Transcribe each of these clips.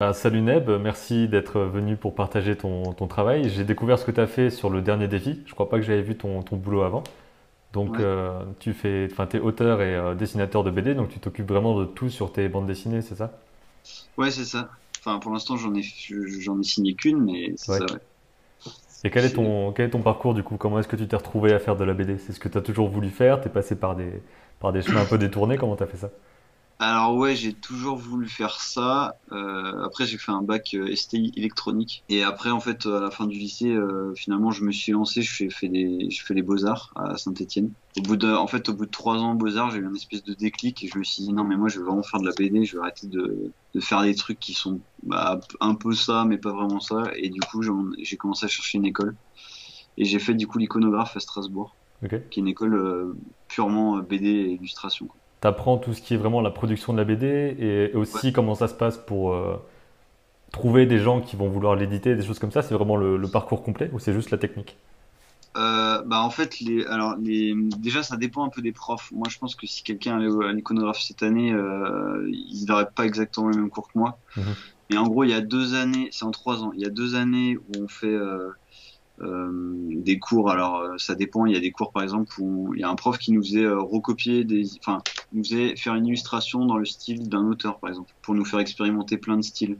Ah, salut Neb, merci d'être venu pour partager ton, ton travail. J'ai découvert ce que tu as fait sur le dernier défi. Je crois pas que j'avais vu ton, ton boulot avant. Donc, Ouais, euh, tu fais, t'es auteur et euh, dessinateur de BD, donc tu t'occupes vraiment de tout sur tes bandes dessinées, c'est ça? ouais, c'est ça. Enfin, pour l'instant, j'en ai, j'en ai signé qu'une, mais c'est Ouais. ça, ouais. Et quel est ton, quel est ton parcours du coup? Comment est-ce que tu t'es retrouvé à faire de la BD? C'est ce que tu as toujours voulu faire? T'es passé par des, par des chemins un peu détournés? Comment t'as fait ça? Alors ouais, j'ai toujours voulu faire ça. Euh, après, j'ai fait un bac euh, STI électronique. Et après, en fait, à la fin du lycée, euh, finalement, je me suis lancé. Je fais, fait des, je fais les Beaux-Arts à Saint-Étienne. Au bout de, en fait, au bout de trois ans Beaux-Arts, j'ai eu une espèce de déclic et je me suis dit non, mais moi, je veux vraiment faire de la BD. Je vais arrêter de, de faire des trucs qui sont bah, un peu ça, mais pas vraiment ça. Et du coup, j'ai commencé à chercher une école. Et j'ai fait du coup l'iconographe à Strasbourg, Ok. qui est une école euh, purement euh, BD et illustration. quoi. T'apprends tout ce qui est vraiment la production de la BD et aussi comment ça se passe pour euh, trouver des gens qui vont vouloir l'éditer, des choses comme ça. C'est vraiment le, le parcours complet ou c'est juste la technique? Euh, bah en fait les alors les déjà ça dépend un peu des profs. Moi je pense que si quelqu'un allait à l'iconographe cette année, euh, il n'aurait pas exactement le même cours que moi. Mhm. Mais en gros il y a deux années, c'est en trois ans. Il y a deux années où on fait euh, des cours. Alors ça dépend. Il y a des cours par exemple où il y a un prof qui nous faisait recopier des, enfin nous faisait faire une illustration dans le style d'un auteur par exemple pour nous faire expérimenter plein de styles.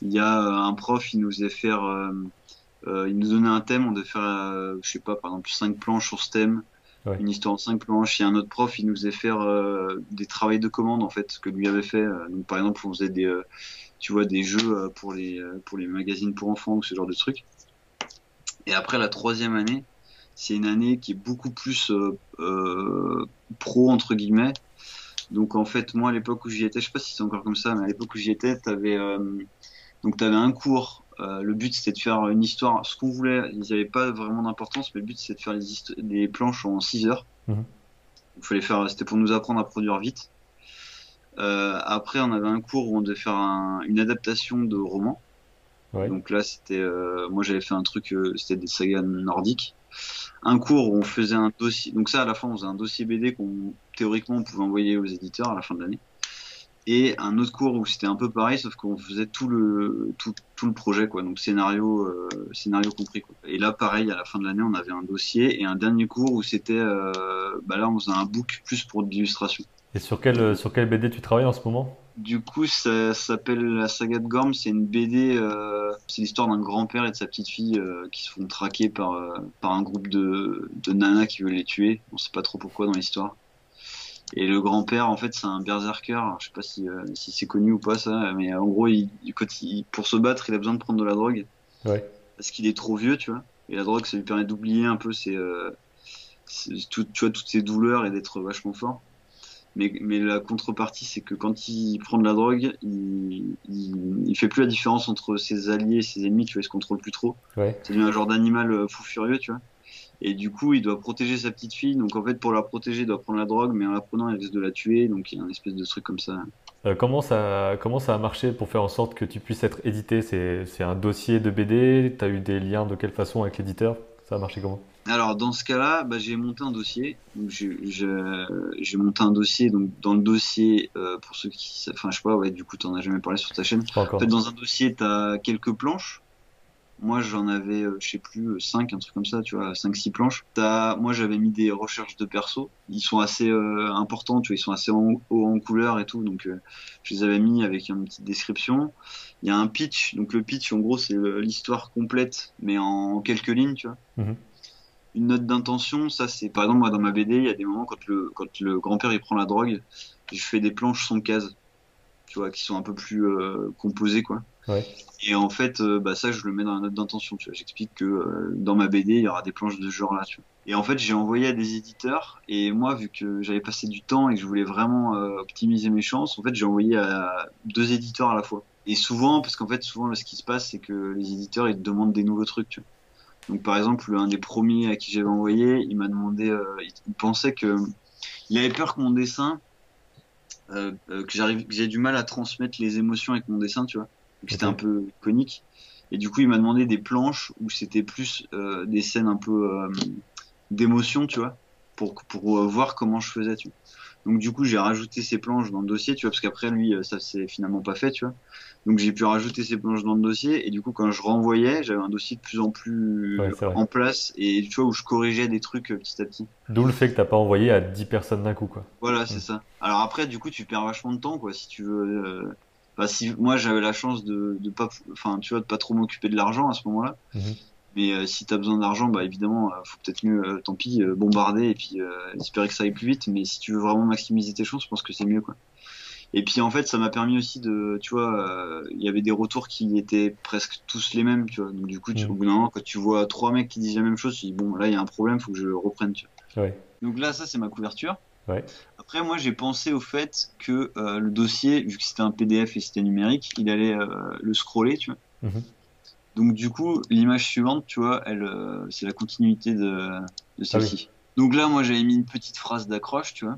Il y a euh, un prof, il nous faisait faire euh, euh, il nous donnait un thème, on devait faire, je sais pas, par exemple, cinq planches sur ce thème, Ouais. une histoire en cinq planches. Il y a un autre prof, il nous faisait faire des travails de commande, en fait, ce que lui avait fait. Donc, par exemple, on faisait des, tu vois, des jeux pour les, pour les magazines pour enfants ou ce genre de trucs. Et après, la troisième année, c'est une année qui est beaucoup plus euh, euh, pro, entre guillemets. Donc, en fait, moi, à l'époque où j'y étais, je sais pas si c'est encore comme ça, mais à l'époque où j'y étais, t'avais, euh, donc tu avais un cours, euh, le but c'était de faire une histoire, ce qu'on voulait, ils n'avaient pas vraiment d'importance, mais le but c'était de faire les planches en 6 heures. Mhm. Il fallait faire, c'était pour nous apprendre à produire vite. Euh, après, on avait un cours où on devait faire un- une adaptation de roman. Ouais. Donc là, c'était, euh, moi j'avais fait un truc, euh, c'était des sagas nordiques. Un cours où on faisait un dossier. Donc ça, à la fin, on faisait un dossier BD qu'on théoriquement on pouvait envoyer aux éditeurs à la fin de l'année. Et un autre cours où c'était un peu pareil, sauf qu'on faisait tout le tout, tout le projet, quoi. Donc scénario euh, scénario compris. Quoi. Et là, pareil, à la fin de l'année, on avait un dossier et un dernier cours où c'était, euh, bah là, on faisait un book plus pour de l'illustration. Et sur quel, sur quel BD tu travailles en ce moment? Du coup, ça, s'appelle la saga de Gorm. C'est une BD. Euh, c'est l'histoire d'un grand-père et de sa petite fille euh, qui se font traquer par euh, par un groupe de de nanas qui veulent les tuer. On sait pas trop pourquoi dans l'histoire. Et le grand-père, en fait, c'est un berserker. Alors, je sais pas si euh, si c'est connu ou pas ça, mais en gros, il, quand il, pour se battre, il a besoin de prendre de la drogue Ouais. parce qu'il est trop vieux, tu vois. Et la drogue, ça lui permet d'oublier un peu ses, euh, ses- tout, tu vois, toutes ses douleurs et d'être vachement fort. Mais, mais la contrepartie, c'est que quand il prend de la drogue, il, il, il fait plus la différence entre ses alliés et ses ennemis, tu vois, il se contrôle plus trop. Ouais. Ça devient un genre d'animal euh, fou furieux, tu vois. Et du coup, il doit protéger sa petite fille. Donc en fait, pour la protéger, il doit prendre la drogue, mais en la prenant, il risque de la tuer. Donc il y a un espèce de truc comme ça. Euh, comment ça, comment ça a marché pour faire en sorte que tu puisses être édité? C'est, un dossier de BD? T'as eu des liens de quelle façon avec l'éditeur? Ça a marché comment? Alors dans ce cas-là, bah, j'ai monté un dossier. J'ai monté un dossier. Donc dans le dossier, euh, pour ceux qui, enfin je sais pas, ouais, du coup t'en as jamais parlé sur ta chaîne. Pas En fait, dans un dossier, t'as quelques planches. Moi, j'en avais, euh, je sais plus, euh, cinq, un truc comme ça, tu vois, cinq, six planches. T'as, moi, j'avais mis des recherches de perso. Ils sont assez euh, importants, tu vois, ils sont assez en, en couleur et tout, donc euh, je les avais mis avec une petite description. Il y a un pitch, donc le pitch, en gros, c'est euh, l'histoire complète, mais en quelques lignes, tu vois. Mhm. Une note d'intention, ça, c'est, par exemple, moi, dans ma BD, il y a des moments quand le, quand le grand-père, il prend la drogue, je fais des planches sans case, tu vois, qui sont un peu plus euh, composées, quoi. Et en fait, euh, bah ça, je le mets dans la note d'intention. Tu vois, j'explique que euh, dans ma BD, il y aura des planches de ce genre-là. Et en fait, j'ai envoyé à des éditeurs. Et moi, vu que j'avais passé du temps et que je voulais vraiment euh, optimiser mes chances, en fait, j'ai envoyé à deux éditeurs à la fois. Et souvent, parce qu'en fait, souvent, ce qui se passe, c'est que les éditeurs, ils te demandent des nouveaux trucs. Tu vois. Donc, par exemple, un des premiers à qui j'avais envoyé, il m'a demandé, il, pensait que, il avait peur que mon dessin, que j'arrive, que j'ai du mal à transmettre les émotions avec mon dessin, tu vois. C'était un peu iconique. Et du coup, il m'a demandé des planches où c'était plus euh, des scènes un peu euh, d'émotion, tu vois, pour, pour euh, voir comment je faisais, tu vois. Donc du coup, j'ai rajouté ces planches dans le dossier, tu vois, parce qu'après lui, ça s'est finalement pas fait, tu vois. Donc j'ai pu rajouter ces planches dans le dossier et du coup, quand je renvoyais, j'avais un dossier de plus en plus Ouais, c'est en place et tu vois où je corrigeais des trucs petit à petit. D'où le fait que t'as pas envoyé à 10 personnes d'un coup, quoi. Voilà, c'est Mm. ça. Alors après, du coup, tu perds vachement de temps, quoi, si tu veux. Enfin, si moi j'avais la chance de, de pas, enfin, tu vois, de pas trop m'occuper de l'argent à ce moment-là. Mhm. Mais euh, si t'as besoin d'argent, bah évidemment, euh, faut peut-être mieux, euh, tant pis, euh, bombarder et puis espérer que ça aille plus vite. Mais si tu veux vraiment maximiser tes chances, je pense que c'est mieux, quoi. Et puis en fait, ça m'a permis aussi de, tu vois, il y avait des retours qui étaient presque tous les mêmes, tu vois. Donc du coup, tu, Mhm. au bout d'un moment, quand tu vois trois mecs qui disent la même chose, tu dis bon, là il y a un problème, faut que je reprenne, tu vois. Ouais. Donc là, ça c'est ma couverture. Ouais. Après, moi, j'ai pensé au fait que euh, le dossier, vu que c'était un PDF et c'était numérique, il allait euh, le scroller, tu vois. Mhm. Donc du coup, l'image suivante, tu vois, elle, euh, c'est la continuité de, Ah de celle-ci. Donc là, moi, j'avais mis une petite phrase d'accroche, tu vois,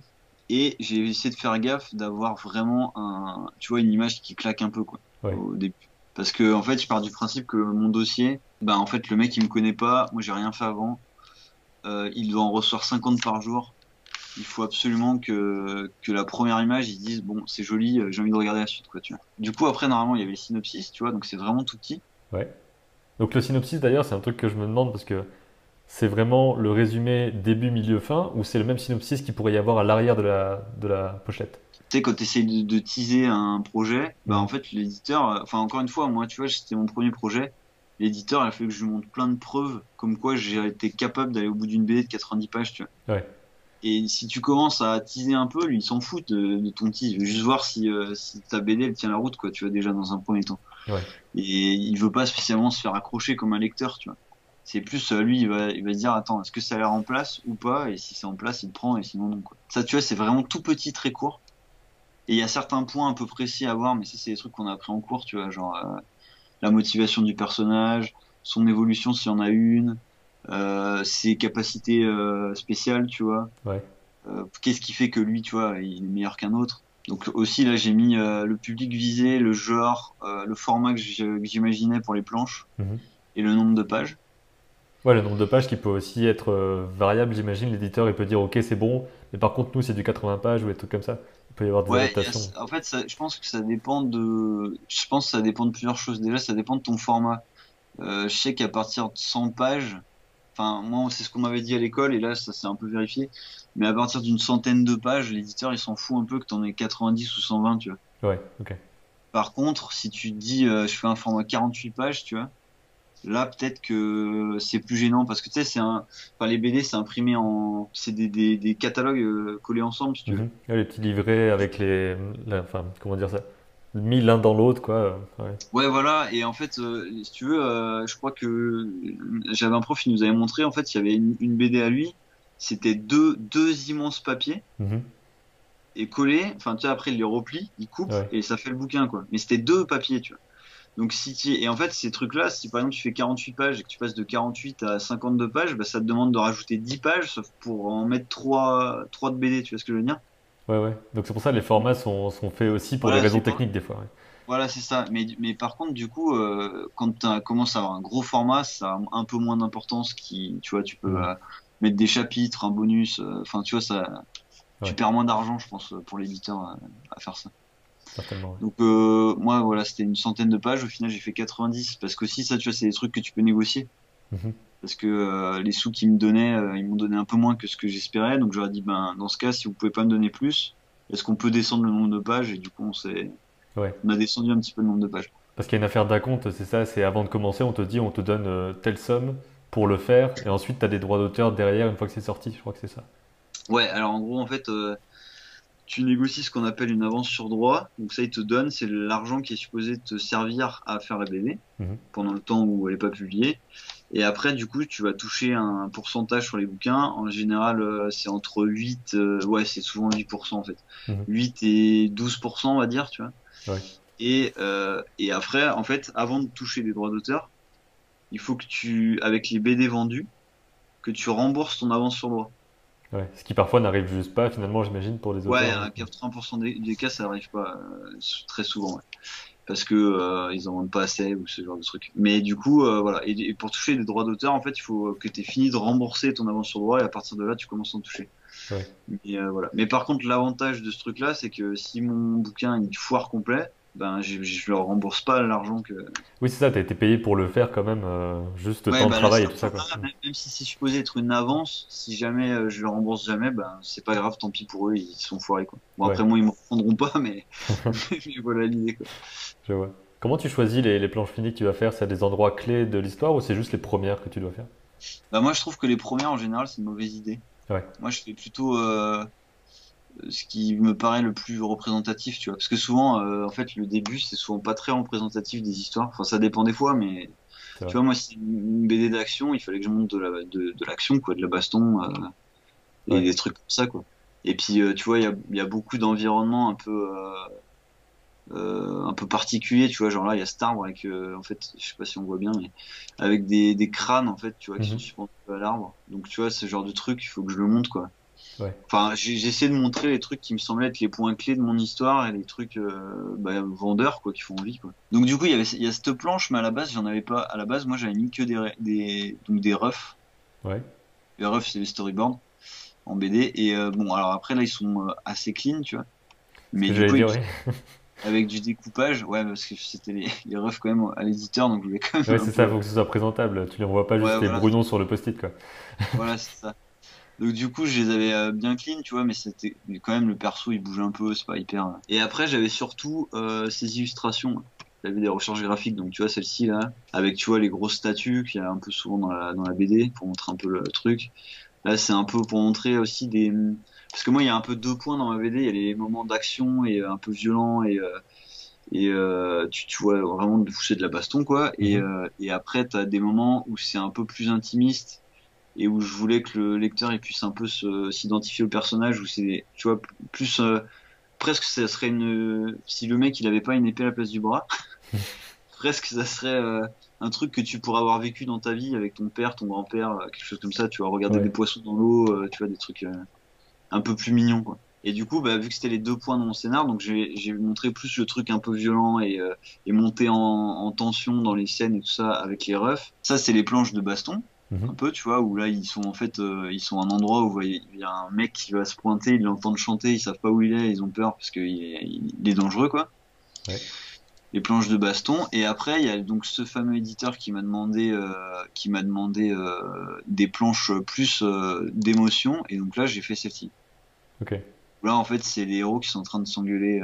et j'ai essayé de faire gaffe d'avoir vraiment un, tu vois, une image qui claque un peu, quoi, Ouais. au début. Parce que en fait, je pars du principe que mon dossier, bah en fait, le mec il me connaît pas, moi j'ai rien fait avant, il doit en recevoir 50 par jour. Il faut absolument que, que la première image, ils disent bon, c'est joli, euh, j'ai envie de regarder la suite, quoi, tu vois. Du coup, après, normalement, il y avait le synopsis, tu vois, donc c'est vraiment tout petit. Ouais. Donc le synopsis d'ailleurs, c'est un truc que je me demande parce que c'est vraiment le résumé début, milieu, fin ou c'est le même synopsis qu'il pourrait y avoir à l'arrière de la, de la pochette? Tu sais, quand tu essayes de, de teaser un projet, bah Mhm. en fait, l'éditeur, euh, enfin, encore une fois, moi, tu vois, c'était mon premier projet. L'éditeur, il a fallu que je lui montre plein de preuves comme quoi j'ai été capable d'aller au bout d'une BD de 90 pages, tu vois. Ouais. Et si tu commences à teaser un peu, lui, il s'en fout de, de ton tease. Il veut juste voir si, euh, si ta BD, elle tient la route, quoi, tu vois, déjà dans un premier temps. Ouais. Et il veut pas spécialement se faire accrocher comme un lecteur, tu vois. C'est plus, euh, lui, il va, il va se dire, attends, est-ce que ça a l'air en place ou pas? Et si c'est en place, il prend, et sinon, non, quoi. Ça, tu vois, c'est vraiment tout petit, très court. Et il y a certains points un peu précis à voir, mais ça, c'est des trucs qu'on a appris en cours, tu vois, genre, euh, la motivation du personnage, son évolution s'il y en a une, ses capacités euh, spéciales, tu vois. Ouais. Euh, Qu'est-ce qui fait que lui, tu vois, il est meilleur qu'un autre. Donc aussi là, j'ai mis euh, le public visé, le genre, euh, le format que j'imaginais pour les planches Mhm. et le nombre de pages. Ouais, le nombre de pages qui peut aussi être euh, variable, j'imagine. L'éditeur, il peut dire, OK, c'est bon, mais par contre, nous, c'est du 80 pages ou des trucs comme ça. Il peut y avoir des Ouais, a- adaptations. en fait, ça, je pense que ça dépend de, je pense que ça dépend de plusieurs choses. Déjà, ça dépend de ton format. Euh, je sais qu'à partir de 100 pages, enfin moi, c'est ce qu'on m'avait dit à l'école et là, ça s'est un peu vérifié. Mais à partir d'une centaine de pages, l'éditeur, il s'en fout un peu que t'en aies 90 ou 120, tu vois. Ouais, OK. Par contre, si tu dis, euh, je fais un format 48 pages, tu vois, là peut-être que c'est plus gênant parce que tu sais, c'est un, enfin les BD, c'est imprimé en, c'est des, des, des catalogues euh, collés ensemble, si tu veux. Mhm. Ouais, les petits livrets avec les, la- enfin, comment dire ça, mis l'un dans l'autre, quoi. Ouais. Ouais, voilà. Et en fait, euh, si tu veux, euh, je crois que j'avais un prof qui nous avait montré, en fait, il y avait une, une BD à lui. C'était deux, deux immenses papiers Mhm. et collés. Enfin, tu sais, après, il les replie, il coupe Ouais. et ça fait le bouquin, quoi. Mais c'était deux papiers, tu vois. Donc, si tu... Et en fait, ces trucs-là, si par exemple tu fais 48 pages et que tu passes de 48 à 52 pages, bah, ça te demande de rajouter 10 pages, sauf pour en mettre 3, 3 de BD, tu vois ce que je veux dire? Ouais, ouais. Donc c'est pour ça que les formats sont, sont faits aussi pour Voilà, des raisons techniques des fois. ouais. Voilà, c'est ça. Mais, mais par contre, du coup, euh, quand tu commences à avoir un gros format, ça a un peu moins d'importance. Qui, tu vois, tu peux euh, mettre des chapitres, un bonus. euh, Enfin, tu vois, ça, Ouais. tu perds moins d'argent, je pense, pour l'éditeur à faire ça. Certainement. Donc, moi, voilà, c'était une centaine de pages. Au final, j'ai fait 90 parce qu'aussi, ça, tu vois, c'est des trucs que tu peux négocier. Mhm. Parce que euh, les sous qu'ils me donnaient, euh, ils m'ont donné un peu moins que ce que j'espérais. Donc, j'aurais dit, ben, dans ce cas, si vous pouvez pas me donner plus, est-ce qu'on peut descendre le nombre de pages? Et du coup, on s'est, Ouais. on a descendu un petit peu le nombre de pages. Parce qu'il y a une affaire d'acompte, c'est ça, c'est avant de commencer, on te dit, on te donne euh, telle somme pour le faire, et ensuite tu as des droits d'auteur derrière une fois que c'est sorti, je crois que c'est ça. Ouais, alors en gros, en fait, euh, tu négocies ce qu'on appelle une avance sur droit. Donc ça, ils te donnent, c'est l'argent qui est supposé te servir à faire la BD Mhm. pendant le temps où elle est pas publiée. Et après, du coup, tu vas toucher un pourcentage sur les bouquins. En général, euh, c'est entre 8, euh, ouais, c'est souvent 8% en fait. Mhm. 8 et 12%, on va dire, tu vois. Ouais. Et, euh, et après, en fait, avant de toucher des droits d'auteur, il faut que tu, avec les BD vendus, que tu rembourses ton avance sur droit. Ouais. Ce qui parfois n'arrive juste pas, finalement, j'imagine, pour les Ouais, auteurs. à 80% des, des cas, ça arrive pas euh, très souvent, ouais. Parce que euh, ils en vendent pas assez ou ce genre de truc. Mais du coup, euh, voilà. Et, et pour toucher des droits d'auteur, en fait, il faut que tu aies fini de rembourser ton avance sur droit et à partir de là, tu commences à en toucher. Ouais. Mais, euh, voilà. Mais par contre, l'avantage de ce truc-là, c'est que si mon bouquin il foire complet, ben je, je leur rembourse pas l'argent que. Oui, c'est ça, t'as été payé pour le faire quand même, euh, juste Ouais, temps de bah travail et tout ça, quoi. même, même si c'est supposé être une avance, si jamais euh, je le rembourse jamais, ben c'est pas grave, tant pis pour eux, ils sont foirés quoi. Bon Ouais, après moi ils me reprendront pas, mais, mais voilà l'idée quoi. je vois. Comment tu choisis les, les planches finies que tu vas faire? C'est à des endroits clés de l'histoire ou c'est juste les premières que tu dois faire? Bah moi je trouve que les premières en général c'est une mauvaise idée. Ouais, Moi je fais plutôt euh, ce qui me paraît le plus représentatif, tu vois. Parce que souvent, euh, en fait, le début c'est souvent pas très représentatif des histoires. Enfin ça dépend des fois, mais tu vois moi c'est une BD d'action, il fallait que je monte de la de, de l'action quoi, de la baston. euh, et Ouais. des trucs comme ça quoi. Et puis euh, tu vois, il y y a beaucoup d'environnements un peu un peu particuliers, tu vois, genre là il y a cet arbre avec en fait, je sais pas si on voit bien mais avec des, des crânes en fait, tu vois, qui sont Mhm. suspendus à l'arbre. Donc tu vois, ce genre de truc, il faut que je le monte quoi. Ouais, Enfin, j'ai essayé de montrer les trucs qui me semblaient être les points clés de mon histoire et les trucs euh, bah, vendeurs quoi qui font envie quoi. Donc du coup, il y avait il y a cette planche mais à la base, j'en avais pas à la base, moi j'avais mis que des des donc des refs. ouais, Les refs, c'est les storyboards en BD. Et euh, bon, alors après, là, ils sont euh, assez clean, tu vois. Mais du coup, dire, ils- ouais. avec du découpage, ouais, parce que c'était les, les quand même à l'éditeur, donc je quand Ouais, même un c'est ça, peu. faut que ce soit présentable. Tu les envoies pas Ouais, juste les voilà, brouillons sur le post-it, quoi. voilà, c'est ça. Donc du coup, je les avais euh, bien clean, tu vois, mais c'était mais quand même le perso, il bouge un peu, c'est pas hyper. euh. Et après, j'avais surtout euh, ces illustrations. J'avais des recherches graphiques, donc tu vois celle-ci là, avec tu vois les grosses statues qu'il y a un peu souvent dans la dans la BD pour montrer un peu le truc. Là, c'est un peu pour montrer aussi des parce que moi, il y a un peu deux points dans ma BD. Il y a les moments d'action et un peu violents et euh, et euh, tu, tu vois vraiment de toucher de la baston quoi. Et Mhm. euh, et après, t'as des moments où c'est un peu plus intimiste et où je voulais que le lecteur il puisse un peu s'identifier au personnage où c'est tu vois plus euh, presque ça serait une si le mec il avait pas une épée à la place du bras presque ça serait euh, un truc que tu pourrais avoir vécu dans ta vie avec ton père ton grand-père euh, quelque chose comme ça tu vois regarder Ouais, des poissons dans l'eau euh, tu vois des trucs un peu plus mignons quoi. Et du coup bah, vu que c'était les deux points de mon scénar donc j'ai montré plus le truc un peu violent et, et monté en, en tension dans les scènes et tout ça avec les refs. Ça c'est les planches de baston un Mhm. peu, tu vois, où là ils sont en fait, euh, ils sont à un endroit où il y a un mec qui va se pointer, ils l'entendent chanter, ils savent pas où il est, ils ont peur parce qu'il est, il est dangereux, quoi. Ouais. Les planches de baston. Et après, il y a donc ce fameux éditeur qui m'a demandé, euh, qui m'a demandé euh, des planches plus d'émotion. Et donc là, j'ai fait celle-ci. Ok. Là, en fait, c'est les héros qui sont en train de s'engueuler,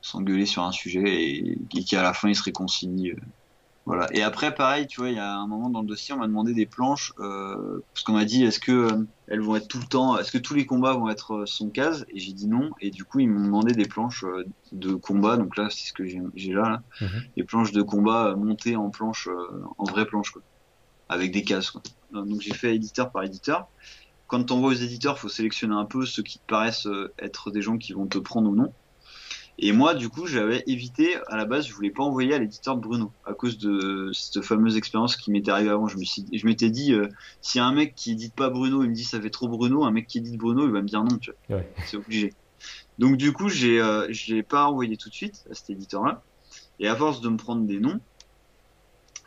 s'engueuler sur un sujet et, et qui à la fin ils se réconcilient. Voilà. Et après, pareil, tu vois, il y a un moment dans le dossier, on m'a demandé des planches, euh, parce qu'on m'a dit, est-ce que euh, elles vont être tout le temps, est-ce que tous les combats vont être euh, sans case? Et j'ai dit non. Et du coup, ils m'ont demandé des planches euh, de combat. Donc là, c'est ce que j'ai j'ai là, là, des planches de combat euh, montées en planches, euh, en vraies planches, quoi, avec des cases. Quoi. Donc j'ai fait éditeur par éditeur. Quand tu envoies aux éditeurs, faut sélectionner un peu ceux qui te paraissent être des gens qui vont te prendre ou non. Et moi, du coup, j'avais évité, à la base, je voulais pas envoyer à l'éditeur de Bruno, à cause de cette fameuse expérience qui m'était arrivée avant. Je m'étais dit, euh, si un mec qui édite pas Bruno, il me dit ça fait trop Bruno, un mec qui édite Bruno, il va me dire non, tu vois. Ouais. C'est obligé. Donc, du coup, j'ai, euh, je l'ai pas envoyé tout de suite à cet éditeur-là. Et à force de me prendre des noms,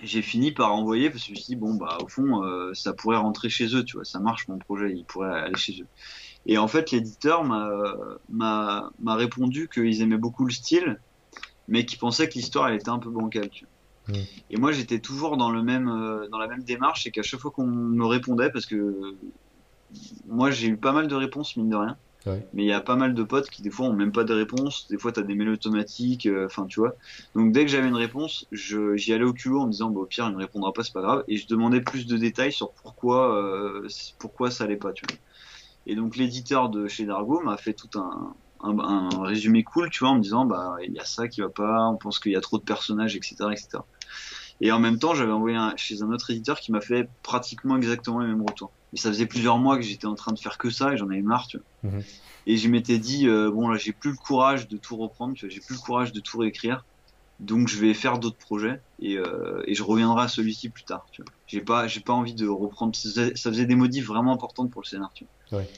j'ai fini par envoyer parce que je me suis dit, bon, bah, au fond, euh, ça pourrait rentrer chez eux, tu vois, ça marche mon projet, il pourrait aller chez eux. Et en fait, l'éditeur m'a, m'a, m'a répondu qu'ils aimaient beaucoup le style, mais qu'ils pensaient que l'histoire, elle était un peu bancale, tu vois. Mm. Et moi, j'étais toujours dans le même, euh, dans la même démarche, c'est qu'à chaque fois qu'on me répondait, parce que moi, j'ai eu pas mal de réponses, mine de rien. Ouais. Mais il y a pas mal de potes qui des fois ont même pas de réponse, des fois t'as des mails automatiques, euh, enfin tu vois. Donc dès que j'avais une réponse, j'y allais au culot en me disant bah, au pire il me répondra pas, c'est pas grave, et je demandais plus de détails sur pourquoi euh, pourquoi ça allait pas, tu vois. Et donc l'éditeur de chez Dargo m'a fait tout un, un, un résumé cool, tu vois, en me disant bah il y a ça qui va pas, on pense qu'il y a trop de personnages, etc., etc. Et en même temps, j'avais envoyé un, chez un autre éditeur qui m'a fait pratiquement exactement les mêmes retours. Mais ça faisait plusieurs mois que j'étais en train de faire que ça et j'en avais marre, tu vois. Mhm. Et je m'étais dit, euh, bon là, j'ai plus le courage de tout reprendre, tu vois, j'ai plus le courage de tout réécrire. Donc je vais faire d'autres projets et, euh, et je reviendrai à celui-ci plus tard. J'ai pas, j'ai pas envie de reprendre. Ça faisait, des modifs vraiment importantes pour le scénar. Tu vois. Ouais.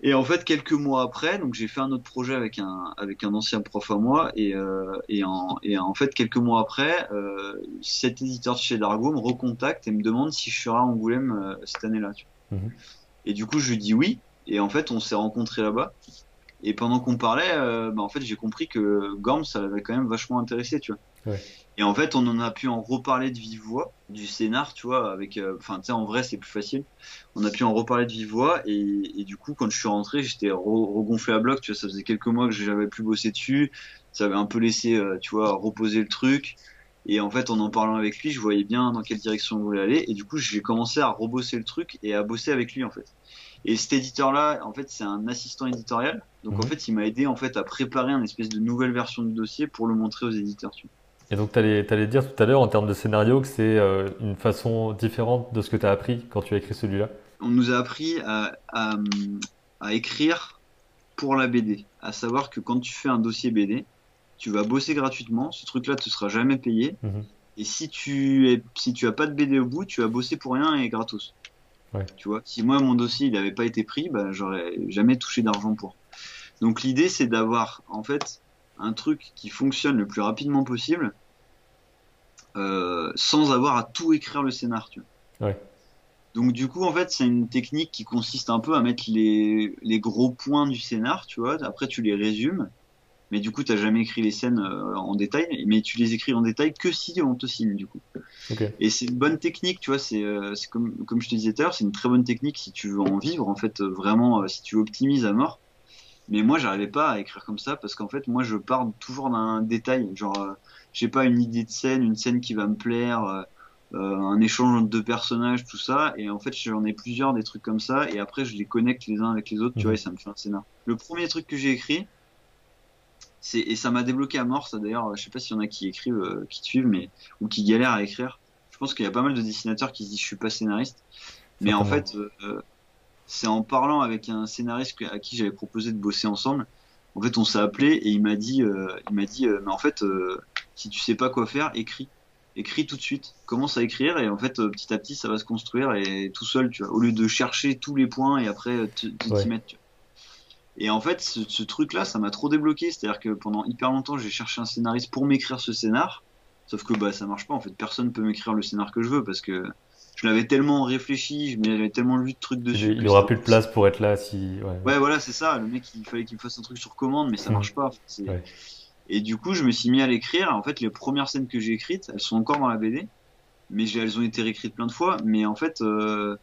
Et en fait, quelques mois après, donc j'ai fait un autre projet avec un avec un ancien prof à moi et euh, et en et en fait quelques mois après, euh, cet éditeur de chez Dargo me recontacte et me demande si je serai à Angoulême cette année-là. Mhm. Et du coup, je lui dis oui. Et en fait, on s'est rencontrés là-bas. Et pendant qu'on parlait, euh, bah, en fait, j'ai compris que Gorm, ça l'avait quand même vachement intéressé, tu vois. Ouais. Et en fait, on en a pu en reparler de vive voix, du scénar, tu vois, avec, euh, enfin, tu sais, en vrai, c'est plus facile. On a pu en reparler de vive voix, et, et du coup, quand je suis rentré, j'étais re- regonflé à bloc, tu vois, ça faisait quelques mois que j'avais plus bossé dessus, ça avait un peu laissé, euh, tu vois, reposer le truc. Et en fait, en en parlant avec lui, je voyais bien dans quelle direction on voulait aller, et du coup, j'ai commencé à rebosser le truc et à bosser avec lui, en fait. Et cet éditeur-là, en fait, c'est un assistant éditorial. Donc, Mhm. en fait, il m'a aidé en fait à préparer une espèce de nouvelle version du dossier pour le montrer aux éditeurs. tu vois. Et donc, tu allais, dire tout à l'heure, en termes de scénario, que c'est euh, une façon différente de ce que tu as appris quand tu as écrit celui-là? On nous a appris à, à, à écrire pour la BD. À savoir que quand tu fais un dossier BD, tu vas bosser gratuitement. Ce truc-là te sera jamais payé. Mhm. Et si tu es, si tu as pas de BD au bout, tu vas bosser pour rien et gratos. Ouais. Tu vois, si moi mon dossier il n'avait pas été pris, bah, j'aurais jamais touché d'argent pour. Donc l'idée c'est d'avoir en fait un truc qui fonctionne le plus rapidement possible, euh, sans avoir à tout écrire le scénar. Tu vois. Ouais. Donc du coup en fait c'est une technique qui consiste un peu à mettre les, les gros points du scénar, tu vois. Après tu les résumes, mais du coup t'as jamais écrit les scènes euh, en détail, mais tu les écris en détail que si on te signe du coup. Et c'est une bonne technique, tu vois, c'est euh, c'est comme, comme je te disais tout à l'heure, c'est une très bonne technique si tu veux en vivre, en fait, euh, vraiment, si tu optimises à mort. Mais moi, j'arrivais pas à écrire comme ça parce qu'en fait, moi, je pars toujours d'un détail. Genre, j'ai pas une idée de scène, une scène qui va me plaire, euh, un échange entre deux personnages, tout ça. Et en fait, j'en ai plusieurs, des trucs comme ça. Et après, je les connecte les uns avec les autres, tu Mhm. vois, et ça me fait un scénar. Le premier truc que j'ai écrit, et ça m'a débloqué à mort. Ça d'ailleurs, je sais pas s'il y en a qui écrivent, euh, qui te suivent, mais ou qui galèrent à écrire. Je pense qu'il y a pas mal de dessinateurs qui se disent je suis pas scénariste. Mais en fait, Certainement. euh, c'est en parlant avec un scénariste à qui j'avais proposé de bosser ensemble. En fait, on s'est appelé et il m'a dit, euh, il m'a dit, euh, mais en fait, euh, si tu sais pas quoi faire, écris, écris tout de suite. Commence à écrire et en fait, euh, petit à petit, ça va se construire et tout seul, tu vois. Au lieu de chercher tous les points et après euh, t'y Ouais. mettre. tu. Et en fait, ce, ce truc-là, ça m'a trop débloqué. C'est-à-dire que pendant hyper longtemps, j'ai cherché un scénariste pour m'écrire ce scénar. Sauf que bah ça marche pas. En fait, personne peut m'écrire le scénar que je veux parce que je l'avais tellement réfléchi, je m'avais tellement lu de trucs dessus. Il, il aura plus de place pour être là si. Ouais. Ouais, voilà, c'est ça. Le mec, il fallait qu'il me fasse un truc sur commande, mais ça Mhm. marche pas. Ouais. Et du coup, je me suis mis à l'écrire. En fait, les premières scènes que j'ai écrites, elles sont encore dans la BD, mais elles ont été réécrites plein de fois. Mais en fait, euh,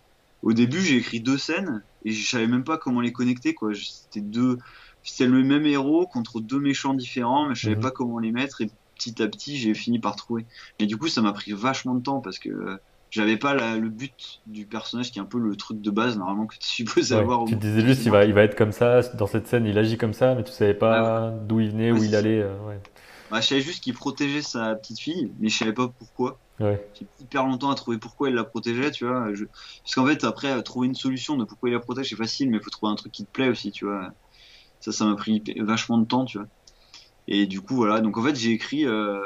au début, j'ai écrit deux scènes et je savais même pas comment les connecter. Quoi, c'était deux, c'était le même héros contre deux méchants différents, mais je savais Mhm. pas comment les mettre. Et petit à petit, j'ai fini par trouver. Et du coup, ça m'a pris vachement de temps parce que j'avais pas la- le but du personnage qui est un peu le truc de base normalement que tu es supposé Ouais. avoir. Tu disais juste il va, il va être comme ça, dans cette scène il agit comme ça, mais tu savais pas d'où il venait, Ouais, où il allait. euh. Bah, je savais juste qu'il protégeait sa petite fille, mais je savais pas pourquoi. Ouais. J'ai hyper longtemps à trouver pourquoi il la protégeait, tu vois. Je- Parce qu'en fait, après, euh, trouver une solution de pourquoi il la protège, c'est facile, mais il faut trouver un truc qui te plaît aussi, tu vois. Ça, ça m'a pris vachement de temps, tu vois. Et du coup, voilà. Donc, en fait, j'ai écrit euh,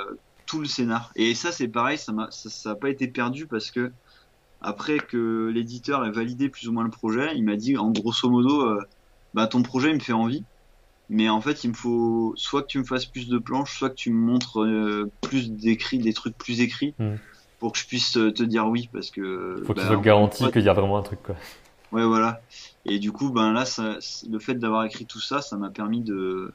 tout le scénar. Et ça, c'est pareil, ça m'a, ça, ça a pas été perdu parce que après que l'éditeur ait validé plus ou moins le projet, il m'a dit, en grosso modo, euh, bah, ton projet, il me fait envie. Mais en fait, il me faut soit que tu me fasses plus de planches, soit que tu me montres euh, plus d'écrits, des trucs plus écrits, Mm. pour que je puisse euh, te dire oui, parce que. Faut bah, soit en- garanti ouais, qu'il y a vraiment un truc quoi. ouais, voilà. Et du coup, ben là, ça, le fait d'avoir écrit tout ça, ça m'a permis de,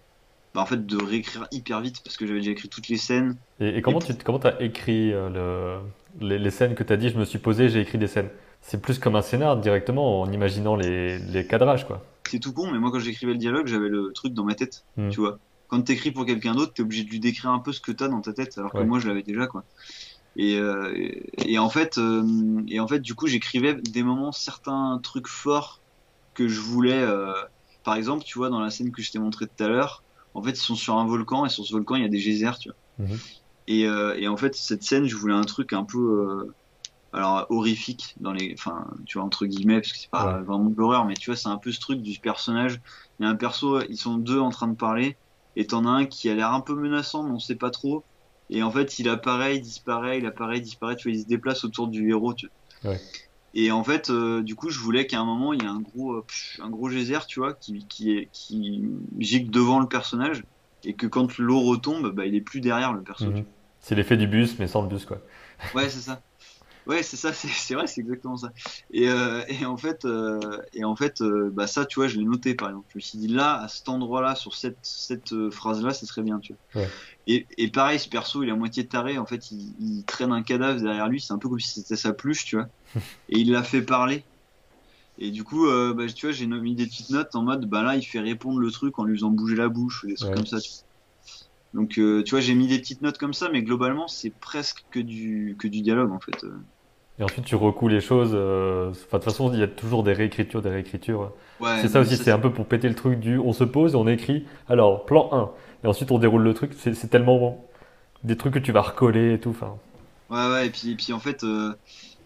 bah, en fait, de réécrire hyper vite, parce que j'avais déjà écrit toutes les scènes. Et, et comment Et tu comment as écrit euh, le, les, les scènes que tu as dit, je me suis posé, j'ai écrit des scènes. C'est plus comme un scénar directement en imaginant les, les cadrages quoi. C'est tout con, mais moi, quand j'écrivais le dialogue, j'avais le truc dans ma tête, Mm. tu vois. Quand t'écris pour quelqu'un d'autre, t'es obligé de lui décrire un peu ce que t'as dans ta tête, alors que Ouais. moi, je l'avais déjà, quoi. Et, euh, et, et en fait, euh, et en fait, du coup, j'écrivais des moments, certains trucs forts que je voulais. euh, par exemple, tu vois, dans la scène que je t'ai montré tout à l'heure, en fait, ils sont sur un volcan et sur ce volcan, il y a des geysers, tu vois. Mhm. Et, et en fait, cette scène, je voulais un truc un peu, alors horrifique dans les, enfin, tu vois entre guillemets, parce que c'est pas Ouais. vraiment de l'horreur, mais tu vois, c'est un peu ce truc du personnage. Il y a un perso, ils sont deux en train de parler, et t'en as un qui a l'air un peu menaçant, mais on sait pas trop. Et en fait, il apparaît, il disparaît, il apparaît, il disparaît, tu vois, il se déplace autour du héros. Tu vois. Ouais. Et en fait, euh, du coup, je voulais qu'à un moment, il y ait un gros, euh, pff, un gros geyser, tu vois, qui, qui, qui gicle devant le personnage, et que quand l'eau retombe, bah, il est plus derrière le perso. tu Mhm. C'est l'effet du bus mais sans le bus quoi. Ouais, c'est ça. Ouais, c'est ça, c'est c'est vrai, c'est exactement ça. Et, euh, et en fait, euh, et en fait euh, bah ça, tu vois, je l'ai noté par exemple. Je me suis dit là, à cet endroit-là, sur cette, cette phrase-là, c'est très bien, tu vois. Ouais. Et, et pareil, ce perso, il est à moitié taré. En fait, il, il traîne un cadavre derrière lui. C'est un peu comme si c'était sa pluche, tu vois. Et il l'a fait parler. Et du coup, bah, tu vois, j'ai mis des petites notes en mode, bah là, il fait répondre le truc en lui faisant bouger la bouche, ou des trucs Ouais. comme ça. Tu vois. Donc, euh, tu vois, j'ai mis des petites notes comme ça, mais globalement, c'est presque que du, que du dialogue, en fait. Et ensuite, tu recoues les choses. euh, Enfin, de toute façon, il y a toujours des réécritures, des réécritures. Ouais, C'est ça aussi, c'est un peu pour péter le truc du on se pose et on écrit, alors, plan 1. Et ensuite, on déroule le truc. C'est tellement des trucs que tu vas recoller et tout. Enfin, Ouais, ouais, et puis, et puis en fait, euh,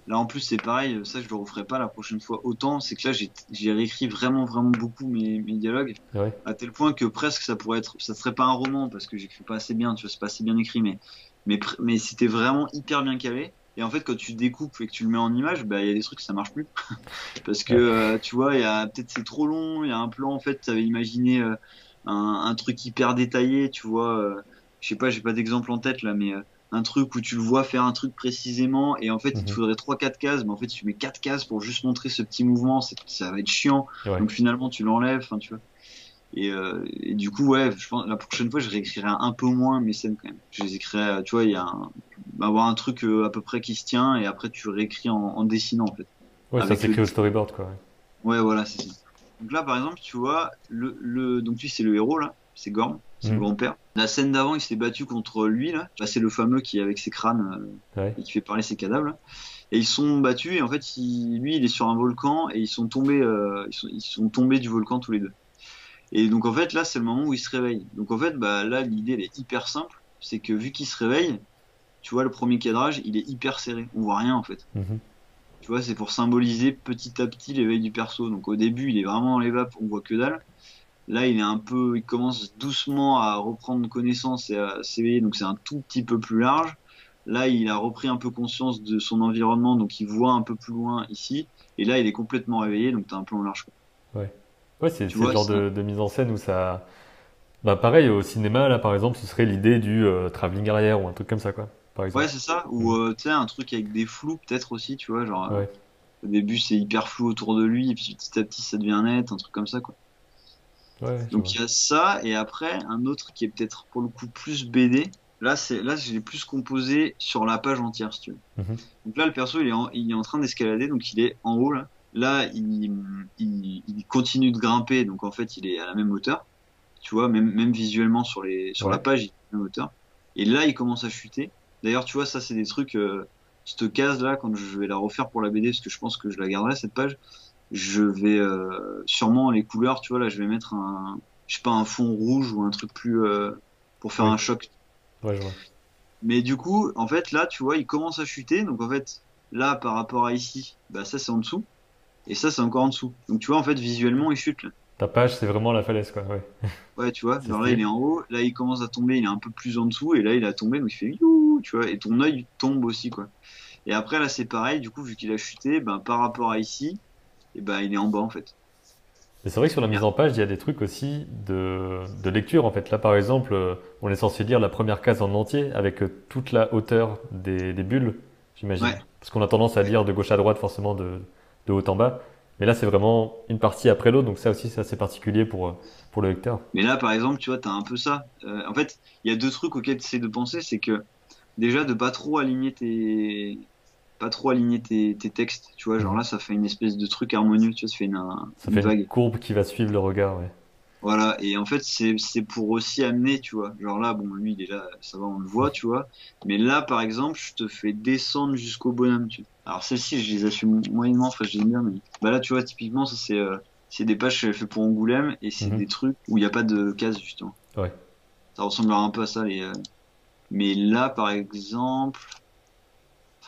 là en plus c'est pareil, ça je le referai pas la prochaine fois autant, c'est que là j'ai réécrit vraiment, vraiment beaucoup mes, mes dialogues, ouais. à tel point que presque ça pourrait être, ça serait pas un roman parce que j'écris pas assez bien, tu vois, c'est pas assez bien écrit, mais, mais, mais c'était vraiment hyper bien calé. Et en fait, quand tu découpes et que tu le mets en image, bah, il y a des trucs, ça marche plus. Parce que, euh, tu vois, il y a, peut-être c'est trop long, il y a un plan, en fait, tu avais imaginé euh, un, un truc hyper détaillé, tu vois, euh, je sais pas, j'ai pas d'exemple en tête là, mais euh, un truc où tu le vois faire un truc précisément, et en fait, il te Mhm. faudrait 3-4 cases, mais en fait, tu mets 4 cases pour juste montrer ce petit mouvement, ça va être chiant. Ouais. Donc finalement, tu l'enlèves, enfin, tu vois. Et, euh, et du coup, ouais, je pense la prochaine fois, je réécrirai un peu moins mes scènes quand même. Je les écrirai, euh, tu vois, il y a un, avoir un truc euh, à peu près qui se tient, et après, tu réécris en, en dessinant, en fait. Ouais, ça s'écrit le- au storyboard, quoi. ouais. Ouais, voilà, c'est ça. Donc là, par exemple, tu vois, le, le, donc lui, c'est le héros, là, c'est Gorm, c'est le Mhm. grand-père. La scène d'avant, il s'est battu contre lui, là. Bah, c'est le fameux qui est avec ses crânes euh, Ouais. et qui fait parler ses cadavres. là. Et ils sont battus, et en fait, il- lui, il est sur un volcan, et ils sont tombés, euh, ils, sont, ils sont tombés du volcan tous les deux. Et donc, en fait, là, c'est le moment où il se réveille. Donc, en fait, bah, là, l'idée, elle est hyper simple. C'est que vu qu'il se réveille, tu vois, le premier cadrage, il est hyper serré. On voit rien, en fait. Mhm. Tu vois, c'est pour symboliser petit à petit l'éveil du perso. Donc au début, il est vraiment dans les vapes, on voit que dalle. Là, il est un peu, il commence doucement à reprendre connaissance et à s'éveiller, donc c'est un tout petit peu plus large. Là, il a repris un peu conscience de son environnement, donc il voit un peu plus loin ici. Et là, il est complètement réveillé, donc t'as un plan large. quoi. Ouais, c'est Tu c'est le genre de, de mise en scène où ça. Bah, pareil, au cinéma, là, par exemple, ce serait l'idée du euh, travelling arrière ou un truc comme ça, quoi. Par exemple. Ouais, c'est ça. Ou euh, tu sais, un truc avec des flous peut-être aussi, tu vois, genre euh, Ouais. au début c'est hyper flou autour de lui, et puis petit à petit ça devient net, un truc comme ça, quoi. Ouais, ouais, Donc il y a ça et après un autre qui est peut-être pour le coup plus BD. Là c'est là j'ai plus composé sur la page entière si tu veux. Mhm. Donc là le perso il est en, il est en train d'escalader donc il est en haut là. Là il, il, il continue de grimper donc en fait il est à la même hauteur. Tu vois même même visuellement sur les sur Ouais. la page il est à la même hauteur. Et là il commence à chuter. D'ailleurs tu vois ça c'est des trucs euh, cette case là quand je vais la refaire pour la BD parce que je pense que je la garderai cette page je vais euh, sûrement les couleurs, tu vois, là je vais mettre un, je sais pas, un fond rouge ou un truc plus euh, pour faire un choc. Ouais, je vois. Mais du coup, en fait, là, tu vois, il commence à chuter, donc en fait, là par rapport à ici, bah ça c'est en dessous, et ça c'est encore en dessous. Donc tu vois, en fait, visuellement, il chute là. Ta page, c'est vraiment la falaise, quoi. Ouais. Ouais, tu vois, genre là il est en haut, là il commence à tomber, il est un peu plus en dessous, et là il a tombé, donc il fait you, tu vois, et ton œil tombe aussi, quoi. Et après là c'est pareil, du coup, vu qu'il a chuté, ben par rapport à ici, et ben il est en bas en fait. Mais c'est vrai que sur la mise en page, il y a des trucs aussi de, de lecture, en fait. Là, par exemple, euh, on est censé lire la première case en entier avec euh, toute la hauteur des, des bulles, j'imagine. Ouais. Parce qu'on a tendance à lire de gauche à droite, forcément, de, de haut en bas. Mais là, c'est vraiment une partie après l'autre, donc ça aussi, c'est assez particulier pour, euh, pour le lecteur. Mais là, par exemple, tu vois, t'as un peu ça. Euh, en fait, il y a deux trucs auxquels tu essaies de penser, c'est que déjà de pas trop aligner tes pas trop aligner tes, tes textes, tu vois, genre là ça fait une espèce de truc harmonieux, tu vois, ça fait une, un- Ça une fait vague. une courbe qui va suivre le regard, ouais. Voilà, et en fait c'est c'est pour aussi amener, tu vois, genre là, bon, lui il est là, ça va, on le voit, tu vois, mais là par exemple, je te fais descendre jusqu'au bonhomme, tu vois. Alors celles-ci, je les assume moyennement, enfin je les aime bien, mais bah là, tu vois, typiquement, ça c'est euh, c'est des pages que fait pour Angoulême, et c'est Mhm. des trucs où il n'y a pas de case, justement. Ouais. Ça ressemblera un peu à ça, les. euh, Mais là, par exemple.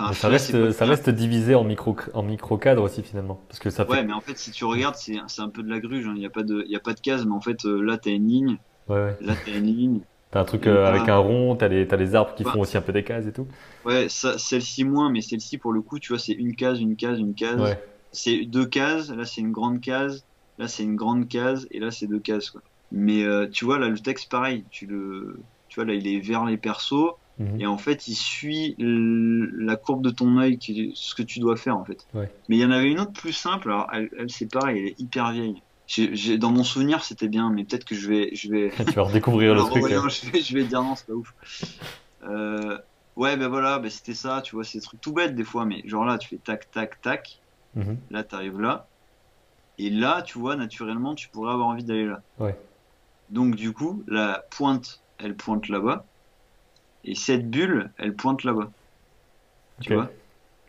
Enfin, ça reste, ça divisé en micro, en micro cadre aussi, finalement. Parce que ça fait. Ouais, mais en fait, si tu regardes, c'est un peu de la gruge. hein. Il n'y a pas de, y a pas de case, mais en fait, euh, là, t'as une ligne, Ouais, ouais. là, t'as une ligne. T'as un truc euh, avec un rond, t'as les, t'as les arbres qui Bah. font aussi un peu des cases et tout. Ouais, celle-ci moins, mais celle-ci pour le coup, tu vois, c'est une case, une case, une case. Ouais. C'est deux cases. Là, c'est une grande case. Là, c'est une grande case, et là, c'est deux cases, quoi. Mais euh, tu vois, là, le texte, pareil. Tu le, tu vois, là, il est vers les persos. Mhm. Et en fait, il suit la courbe de ton œil, qui est ce que tu dois faire en fait. Ouais. Mais il y en avait une autre plus simple. Alors, elle, elle, c'est pareil, elle est hyper vieille. Dans mon souvenir, c'était bien, mais peut-être que je vais, je vais, Tu vas redécouvrir le truc. là. je vais, je vais dire non, c'est pas ouf. Euh, ouais, ben voilà, ben c'était ça, tu vois, c'est des trucs tout bêtes des fois, mais genre là, tu fais tac, tac, tac, Mhm. là, t'arrives là, et là, tu vois, naturellement, tu pourrais avoir envie d'aller là. Ouais. Donc, du coup, la pointe, elle pointe là-bas, et cette bulle, elle pointe là-bas. Tu vois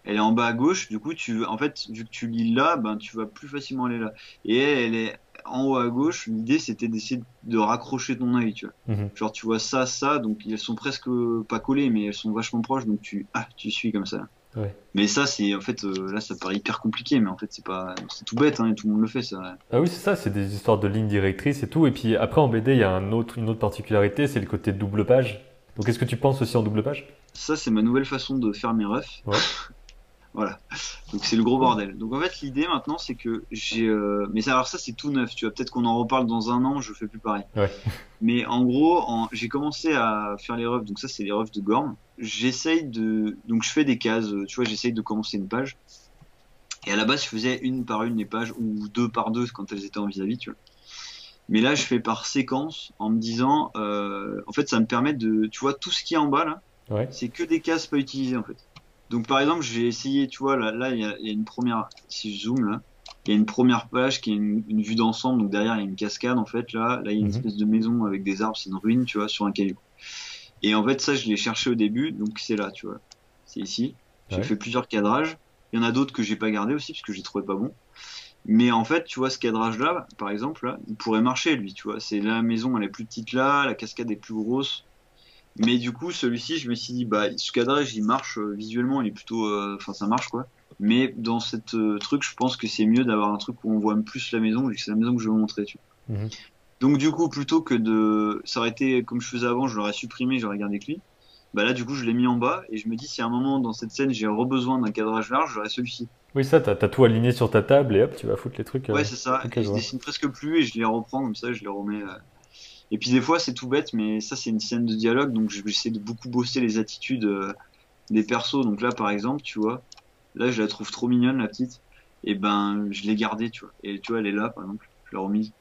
Elle est en bas à gauche, du coup, tu, en fait, vu que tu lis là, ben, tu vas plus facilement aller là. Et elle, elle est en haut à gauche, l'idée c'était d'essayer de raccrocher ton œil, tu vois. Mhm. Genre tu vois ça, ça, donc elles sont presque pas collées, mais elles sont vachement proches, donc tu ah tu suis comme ça. Ouais. Mais ça c'est en fait euh, là ça paraît hyper compliqué, mais en fait c'est pas c'est tout bête, hein, et tout le monde le fait ça. Ah oui, c'est ça, c'est des histoires de lignes directrices et tout. Et puis après, en BD, il y a un autre, une autre particularité, c'est le côté double page. Donc, est-ce que tu penses aussi en double page? Ça c'est ma nouvelle façon de faire mes refs. Ouais. voilà. Donc c'est le gros bordel. Donc en fait l'idée maintenant c'est que j'ai euh, mais alors ça c'est tout neuf, tu vois peut-être qu'on en reparle dans un an, je fais plus pareil. Ouais. Mais en gros, en... j'ai commencé à faire les refs, donc ça c'est les refs de Gorm. J'essaye de, donc je fais des cases, tu vois, j'essaye de commencer une page. Et à la base, je faisais une par une les pages ou deux par deux quand elles étaient en vis-à-vis, tu vois. Mais là, je fais par séquence en me disant, euh, en fait, ça me permet de, tu vois, tout ce qui est en bas là, Ouais. c'est que des cases pas utilisées en fait. Donc par exemple, j'ai essayé, tu vois, là, là, il y y a une première, si je zoome là, il y a une première page qui est une, une vue d'ensemble, donc derrière il y a une cascade en fait, là, là il y a une Mhm. espèce de maison avec des arbres, c'est une ruine, tu vois, sur un caillou. Et en fait, ça, je l'ai cherché au début, donc c'est là, tu vois, c'est ici. J'ai Ouais. fait plusieurs cadrages. Il y en a d'autres que j'ai pas gardé aussi parce que j'ai trouvé pas bon. Mais en fait, tu vois, ce cadrage-là, par exemple, là, il pourrait marcher, lui, tu vois. C'est la maison, elle est plus petite là, la cascade est plus grosse. Mais du coup, celui-ci, je me suis dit, bah, ce cadrage, il marche euh, visuellement, il est plutôt, euh, enfin, ça marche quoi. Mais dans cette euh, truc, je pense que c'est mieux d'avoir un truc où on voit plus la maison, vu que c'est la maison que je veux montrer, tu vois. Mhm. Donc du coup, plutôt que de, ça aurait été comme je faisais avant, je l'aurais supprimé, j'aurais gardé que lui. Bah là, du coup, je l'ai mis en bas et je me dis si à un moment dans cette scène j'ai besoin d'un cadrage large, j'aurais celui-ci. Oui, ça, t'as, tout aligné sur ta table et hop, tu vas foutre les trucs. euh, Ouais, c'est ça. et je vois. dessine presque plus et je les reprends comme ça, je les remets. euh. Et puis des fois, c'est tout bête, mais ça, c'est une scène de dialogue, donc je vais essayer de beaucoup bosser les attitudes euh, des persos. Donc là, par exemple, tu vois, là, je la trouve trop mignonne, la petite. Et ben, je l'ai gardée, tu vois. Et tu vois, elle est là, par exemple. Je l'ai remise.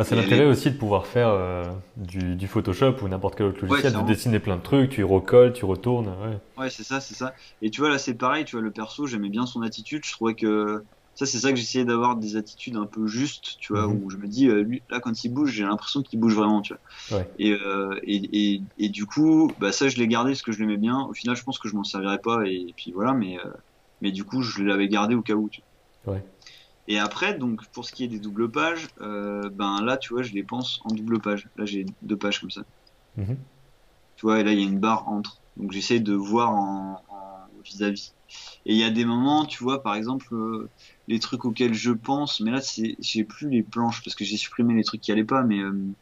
Bah, c'est l'intérêt aussi de pouvoir faire euh, du, du Photoshop ou n'importe quel autre logiciel, de clairement. dessiner plein de trucs, tu y recolles, tu retournes. Ouais. Ouais, c'est ça, c'est ça. Et tu vois, là, c'est pareil, tu vois, le perso, j'aimais bien son attitude. Je trouvais que ça, c'est ça que j'essayais d'avoir des attitudes un peu justes, tu vois, Mhm. où je me dis, euh, lui, là, quand il bouge, j'ai l'impression qu'il bouge vraiment, tu vois. Ouais. Et, euh, et, et, et du coup, bah, ça, je l'ai gardé parce que je l'aimais bien. Au final, je pense que je m'en servirais pas, et, puis voilà, mais, mais du coup, je l'avais gardé au cas où, tu vois. Ouais. Et après, donc, pour ce qui est des doubles pages, euh, ben là, tu vois, je les pense en double page. Là, j'ai deux pages comme ça. Mhm. Tu vois, et là, il y a une barre entre. Donc, j'essaie de voir en vis-à-vis. Et il y a des moments, tu vois, par exemple, euh, les trucs auxquels je pense, mais là, j'ai plus les planches parce que j'ai supprimé les trucs qui allaient pas, mais euh,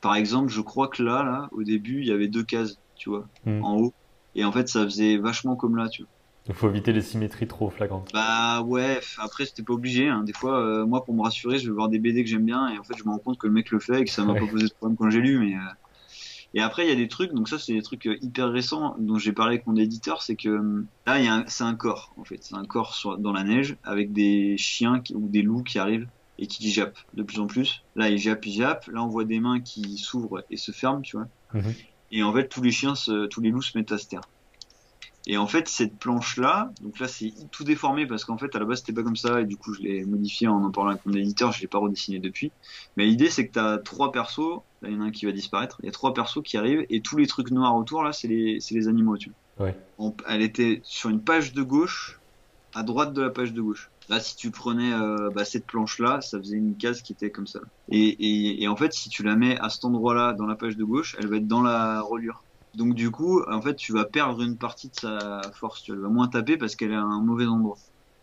par exemple, je crois que là, là, au début, il y avait deux cases, tu vois, Mhm. en haut. Et en fait, ça faisait vachement comme là, tu vois. Il faut éviter les symétries trop flagrantes. Bah ouais, après c'était pas obligé. Hein. Des fois, euh, moi pour me rassurer, je vais voir des BD que j'aime bien et en fait je me rends compte que le mec le fait et que ça m'a Ouais. pas posé de problème quand j'ai lu. Mais euh, et après il y a des trucs, donc ça c'est des trucs euh, hyper récents dont j'ai parlé avec mon éditeur, c'est que euh, là il y a un- c'est un corps en fait, c'est un corps sur, dans la neige avec des chiens qui- ou des loups qui arrivent et qui jappent de plus en plus. Là ils jappent, ils jappent. Là on voit des mains qui s'ouvrent et se ferment, tu vois. Mhm. Et en fait tous les chiens, se, tous les loups se mettent à se taire. Et en fait, cette planche-là, donc là, c'est tout déformé parce qu'en fait, à la base, c'était pas comme ça et du coup, je l'ai modifié en en parlant avec mon éditeur. Je l'ai pas redessiné depuis. Mais l'idée, c'est que t'as trois persos. Là, il y en a un qui va disparaître. Il y a trois persos qui arrivent et tous les trucs noirs autour, là, c'est les, les animaux, tu vois. Ouais. On- elle était sur une page de gauche, à droite de la page de gauche. Là, si tu prenais euh, bah, cette planche-là, ça faisait une case qui était comme ça. Et, et, et en fait, si tu la mets à cet endroit-là, dans la page de gauche, elle va être dans la reliure. Donc du coup, en fait, tu vas perdre une partie de sa force. Tu vois, elle va moins taper parce qu'elle est à un mauvais endroit.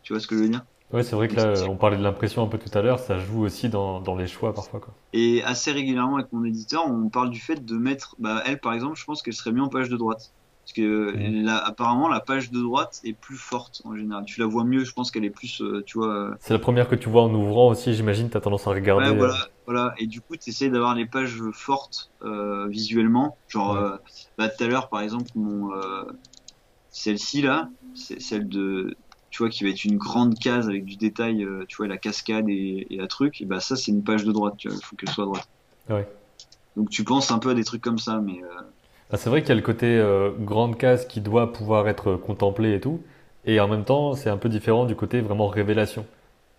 Tu vois ce que je veux dire? Ouais, c'est vrai que là, on parlait de l'impression un peu tout à l'heure, ça joue aussi dans, dans les choix parfois. Quoi. Et assez régulièrement avec mon éditeur, on parle du fait de mettre. Bah, elle, par exemple, je pense qu'elle serait mieux en page de droite. Parce que là, apparemment, la page de droite est plus forte en général. Tu la vois mieux, je pense qu'elle est plus, euh, tu vois. euh, C'est la première que tu vois en ouvrant aussi, j'imagine, tu as tendance à regarder. Ouais, euh, voilà, voilà. Et du coup, tu essaies d'avoir les pages fortes euh, visuellement. Genre, Ouais. euh, bah, tout à l'heure, par exemple, mon euh, celle-ci là, c'est celle de, tu vois, qui va être une grande case avec du détail, tu vois, la cascade et, et la truc. Et bah ça, c'est une page de droite. Tu vois, il faut qu'elle soit à droite. Ouais. Donc tu penses un peu à des trucs comme ça, mais euh, Ah, c'est vrai qu'il y a le côté euh, grande case qui doit pouvoir être contemplé et tout, et en même temps, c'est un peu différent du côté vraiment révélation,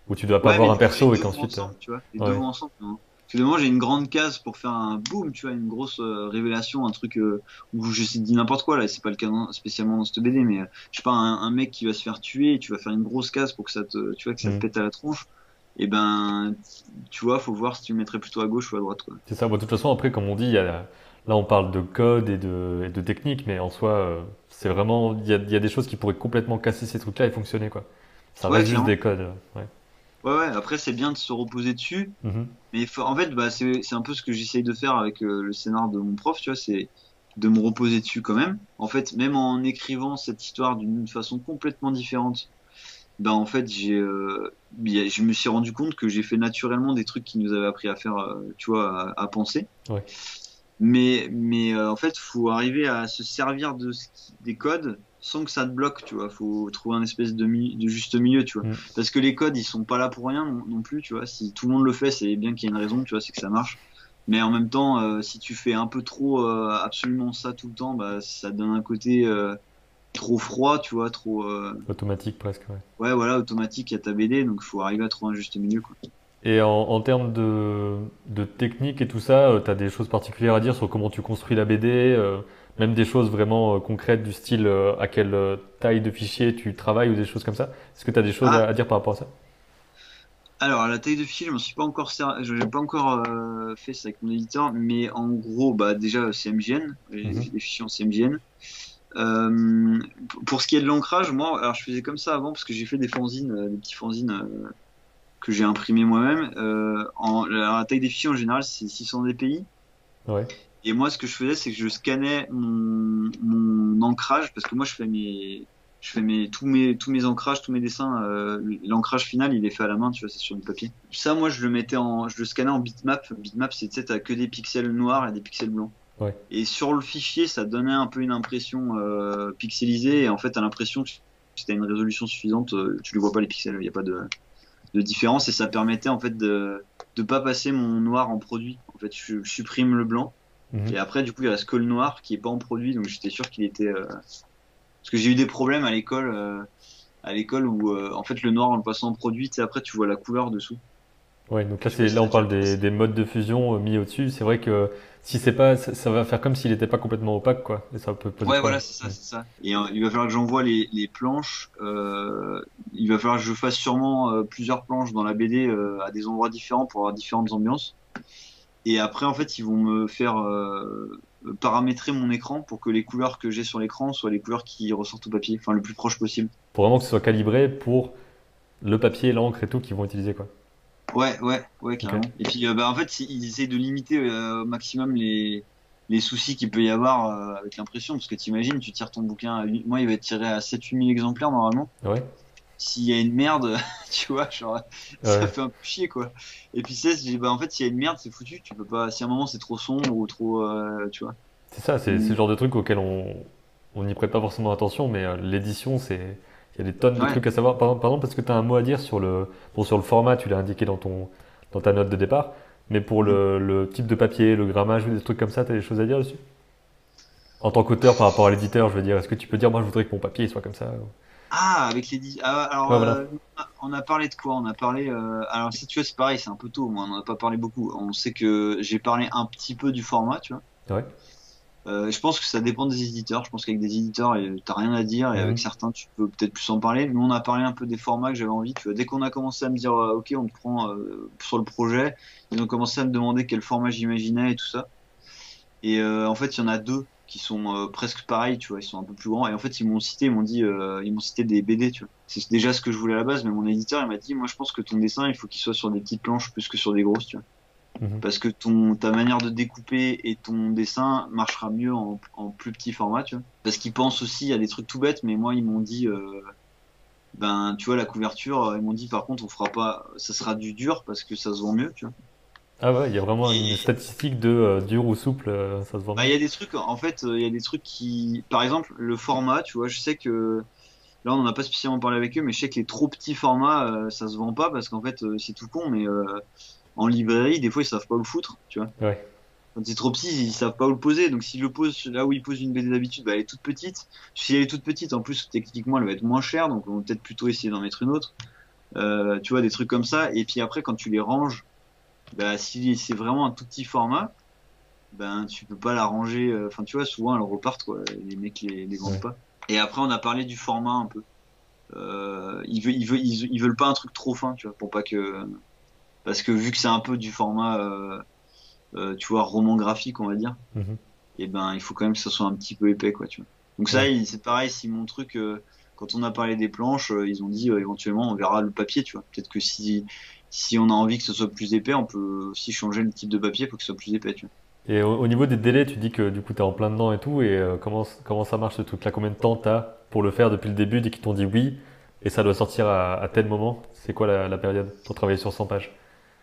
où tu dois pas Ouais, voir mais un perso et qu'ensuite. ensemble, tu vois, les ouais. deux vont ensemble. non Parce que moi, j'ai une grande case pour faire un boom, tu vois, une grosse euh, révélation, un truc euh, où je sais dis n'importe quoi là. C'est pas le cas spécialement dans cette BD, mais je sais pas, un, un mec qui va se faire tuer, et tu vas faire une grosse case pour que ça te, tu vois, que ça te Mhm. pète à la tronche. Et ben, tu vois, faut voir si tu le mettrais plutôt à gauche ou à droite. C'est ça. Bon, de toute façon, après, comme on dit, il y a- là, on parle de code et de, et de technique, mais en soi, euh, c'est vraiment, il y a, il y a des choses qui pourraient complètement casser ces trucs-là et fonctionner, quoi. Ça Ouais, reste juste des codes. Ouais. Ouais, ouais. Après, c'est bien de se reposer dessus, Mhm. mais faut- en fait, bah, c'est, un peu ce que j'essaye de faire avec euh, le scénar de mon prof, tu vois, c'est de me reposer dessus quand même. En fait, même en écrivant cette histoire d'une façon complètement différente, ben en fait, j'ai, euh, je me suis rendu compte que j'ai fait naturellement des trucs qui nous avaient appris à faire, tu vois, à, à penser. Ouais. Mais, mais euh, en fait, faut arriver à se servir de ce qui- des codes sans que ça te bloque, tu vois. Faut trouver un espèce de, mi- de juste milieu, tu vois. Mm. Parce que les codes, ils sont pas là pour rien non, non plus, tu vois. Si tout le monde le fait, c'est bien qu'il y ait une raison, tu vois, c'est que ça marche. Mais en même temps, euh, si tu fais un peu trop euh, absolument ça tout le temps, bah, ça donne un côté euh, trop froid, tu vois, trop euh, Automatique presque, ouais. ouais, voilà, automatique à ta BD. Donc, faut arriver à trouver un juste milieu, quoi. Et en, en termes de, de technique et tout ça, tu as des choses particulières à dire sur comment tu construis la BD, euh, même des choses vraiment euh, concrètes du style euh, à quelle euh, taille de fichier tu travailles ou des choses comme ça. Est-ce que tu as des choses Ah. à, à dire par rapport à ça? Alors, la taille de fichier, je suis pas encore je n'ai pas encore euh, fait ça avec mon éditeur, mais en gros, bah déjà MGN, les, Mhm. les fichiers en CMGN. Euh, p- pour ce qui est de l'ancrage, moi, alors je faisais comme ça avant parce que j'ai fait des fanzines, euh, des petits fanzines euh, que j'ai imprimés moi-même. Euh, en, la taille des fichiers en général, c'est 600 dpi. Ouais. Et moi, ce que je faisais, c'est que je scannais mon, mon ancrage, parce que moi, je fais mes, je fais mes, tous mes, tous mes ancrages, tous mes dessins, euh, l'ancrage final, il est fait à la main, tu vois, c'est sur du papier. Ça, moi, je le mettais en, je le scannais en bitmap. Bitmap, c'est, tu sais, t'as que des pixels noirs et des pixels blancs. Ouais. Et sur le fichier, ça donnait un peu une impression euh, pixelisée, et en fait, t'as l'impression que si t'as une résolution suffisante, euh, tu ne vois pas les pixels, il n'y a pas de, de différence, et ça permettait en fait de, de pas passer mon noir en produit. En fait, je, je supprime le blanc. Mhm. Et après, du coup, il reste que le noir qui est pas en produit, donc j'étais sûr qu'il était. euh, Parce que j'ai eu des problèmes à l'école, euh, à l'école où euh, en fait le noir en le passant en produit, après tu vois la couleur dessous. Ouais, donc là, là on parle des, des modes de fusion mis au-dessus. C'est vrai que si c'est pas, ça, ça va faire comme s'il n'était pas complètement opaque, quoi. Et ça peut poser Ouais, voilà, c'est ça, c'est ça. Et euh, il va falloir que j'envoie les, les planches. euh, il va falloir que je fasse sûrement euh, plusieurs planches dans la BD à des endroits différents pour avoir différentes ambiances. Et après, en fait, ils vont me faire paramétrer mon écran pour que les couleurs que j'ai sur l'écran soient les couleurs qui ressortent au papier, enfin le plus proche possible. Pour vraiment que ce soit calibré pour le papier, l'encre et tout qu'ils vont utiliser, quoi. Ouais, ouais, ouais, carrément. Et puis, euh, bah, en fait, ils essayent de limiter euh, au maximum les, les soucis qu'il peut y avoir euh, avec l'impression. Parce que t'imagines, tu tires ton bouquin à 8... Moi, il va être tiré à 7-8 000 exemplaires normalement. Ouais. S'il y a une merde, tu vois, genre, ça fait un peu chier, quoi. Et puis, dis, bah, en fait, s'il y a une merde, c'est foutu. Tu peux pas, si à un moment c'est trop sombre ou trop, euh, tu vois. C'est ça, c'est Mm. c'est le genre de truc auquel on on n'y prête pas forcément attention, mais l'édition, c'est il y a des tonnes de Ouais. trucs à savoir. Par, exemple, parce que tu as un mot à dire sur le bon sur le format, tu l'as indiqué dans ton dans ta note de départ, mais pour le, le type de papier, le grammage des trucs comme ça, tu as des choses à dire dessus? En tant qu'auteur par rapport à l'éditeur, je veux dire, est-ce que tu peux dire moi je voudrais que mon papier soit comme ça? Ah, avec dix- ah, alors, Ouais, voilà. euh, on a parlé de quoi? On a parlé, euh, alors, si tu vois, c'est pareil, c'est un peu tôt. Moi, on n'en a pas parlé beaucoup. On sait que j'ai parlé un petit peu du format, tu vois. Ouais. Euh, je pense que ça dépend des éditeurs. Je pense qu'avec des éditeurs, t'as rien à dire, et Mhm. avec certains, tu peux peut-être plus en parler. Nous, on a parlé un peu des formats que j'avais envie. Tu vois, dès qu'on a commencé à me dire, euh, ok, on te prend euh, sur le projet, ils ont commencé à me demander quel format j'imaginais et tout ça. Et en fait, il y en a deux qui sont presque pareils, tu vois, ils sont un peu plus grands. Et en fait, ils m'ont cité, ils m'ont dit, ils m'ont cité des BD, tu vois. C'est déjà ce que je voulais à la base, mais mon éditeur, il m'a dit, moi, je pense que ton dessin, il faut qu'il soit sur des petites planches plus que sur des grosses, tu vois. Mhm. Parce que ton, ta manière de découper et ton dessin marchera mieux en, en plus petit format, tu vois. Parce qu'ils pensent aussi à des trucs tout bêtes, mais moi, ils m'ont dit, euh, ben, tu vois, la couverture, ils m'ont dit, par contre, on fera pas, ça sera du dur parce que ça se vend mieux, tu vois. Ah ouais, il y a vraiment une statistique de euh, dur ou souple, euh, ça se vend. Bah, il y a des trucs, en fait, il y a des trucs qui, par exemple, le format, tu vois, je sais que là, on n'en a pas spécialement parlé avec eux, mais je sais que les trop petits formats, ça se vend pas parce qu'en fait, c'est tout con, mais en librairie, des fois, ils savent pas où le foutre, tu vois. Ouais. Quand c'est trop petit, ils savent pas où le poser. Donc, s'ils le posent là où ils posent une BD d'habitude, bah, elle est toute petite. Si elle est toute petite, en plus, techniquement, elle va être moins chère. Donc, on va peut-être plutôt essayer d'en mettre une autre. Euh, tu vois, des trucs comme ça. Et puis après, quand tu les ranges, bah, si c'est vraiment un tout petit format, ben, tu peux pas la ranger. Euh, enfin, tu vois, souvent, elles repartent, quoi. Les mecs les, les vendent pas. Et après, on a parlé du format un peu. Euh, ils, veulent, ils, veulent, ils, veulent pas un truc trop fin, tu vois, pour pas que parce que vu que c'est un peu du format, euh, euh, tu vois, roman graphique, on va dire, mhm. et eh ben il faut quand même que ça soit un petit peu épais, quoi, tu vois. Donc ça, c'est pareil, si mon truc, euh, quand on a parlé des planches, ils ont dit éventuellement on verra le papier, tu vois. Peut-être que si si on a envie que ce soit plus épais, on peut aussi changer le type de papier pour que ce soit plus épais, tu vois. Et au, niveau des délais, tu dis que du coup tu es en plein dedans et tout, et comment, comment ça marche ce truc-là? Combien de temps tu as pour le faire depuis le début, dès qu'ils t'ont dit oui, et ça doit sortir à, tel moment? C'est quoi la, la, période pour travailler sur 100 pages?